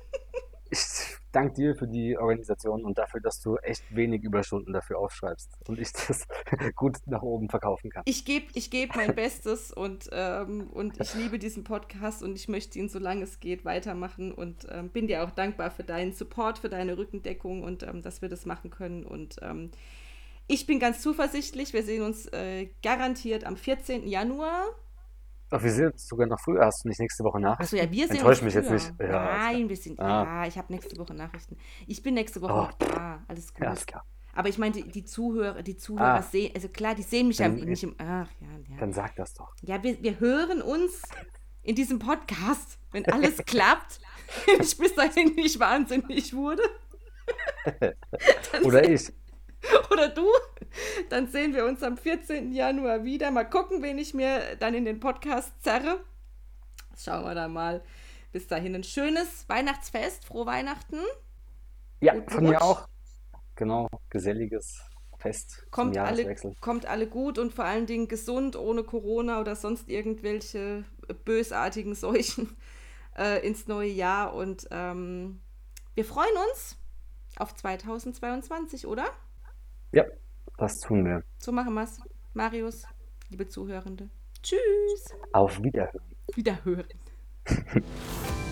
Ich danke dir für die Organisation und dafür, dass du echt wenig Überstunden dafür aufschreibst und ich das gut nach oben verkaufen kann. Ich gebe ich geb mein Bestes und, ähm, und ich liebe diesen Podcast und ich möchte ihn, solange es geht, weitermachen und ähm, bin dir auch dankbar für deinen Support, für deine Rückendeckung und ähm, dass wir das machen können. Und ähm, ich bin ganz zuversichtlich, wir sehen uns äh, garantiert am 14. Januar. Ach, wir sehen uns sogar noch früher. Hast du nicht nächste Woche nach? Achso, ja, wir sehen Enttäusch mich jetzt nicht. Ja, Nein, wir sind, Ah. ja, ich habe nächste Woche Nachrichten. Ich bin nächste Woche Oh. noch da, alles gut. Ja, ist klar. Aber ich meinte, die Zuhörer, die Zuhörer Ah. sehen, also klar, die sehen mich ja Dann- nicht im, ach ja, ja. Dann sag das doch. Ja, wir, wir hören uns in diesem Podcast, wenn alles klappt, wenn ich bis dahin nicht wahnsinnig wurde. Dann Oder ich. Oder du. Dann sehen wir uns am 14. Januar wieder. Mal gucken, wen ich mir dann in den Podcast zerre. Schauen wir dann mal. Bis dahin ein schönes Weihnachtsfest. Frohe Weihnachten. Ja, Guten von mir Rutsch. auch. Genau, geselliges Fest Kommt alle, kommt alle gut und vor allen Dingen gesund, ohne Corona oder sonst irgendwelche bösartigen Seuchen äh, ins neue Jahr. Und ähm, wir freuen uns auf 2022, oder? Ja, das tun wir. So machen wir es. Marius, liebe Zuhörende. Tschüss. Auf Wiederhören. Wiederhören.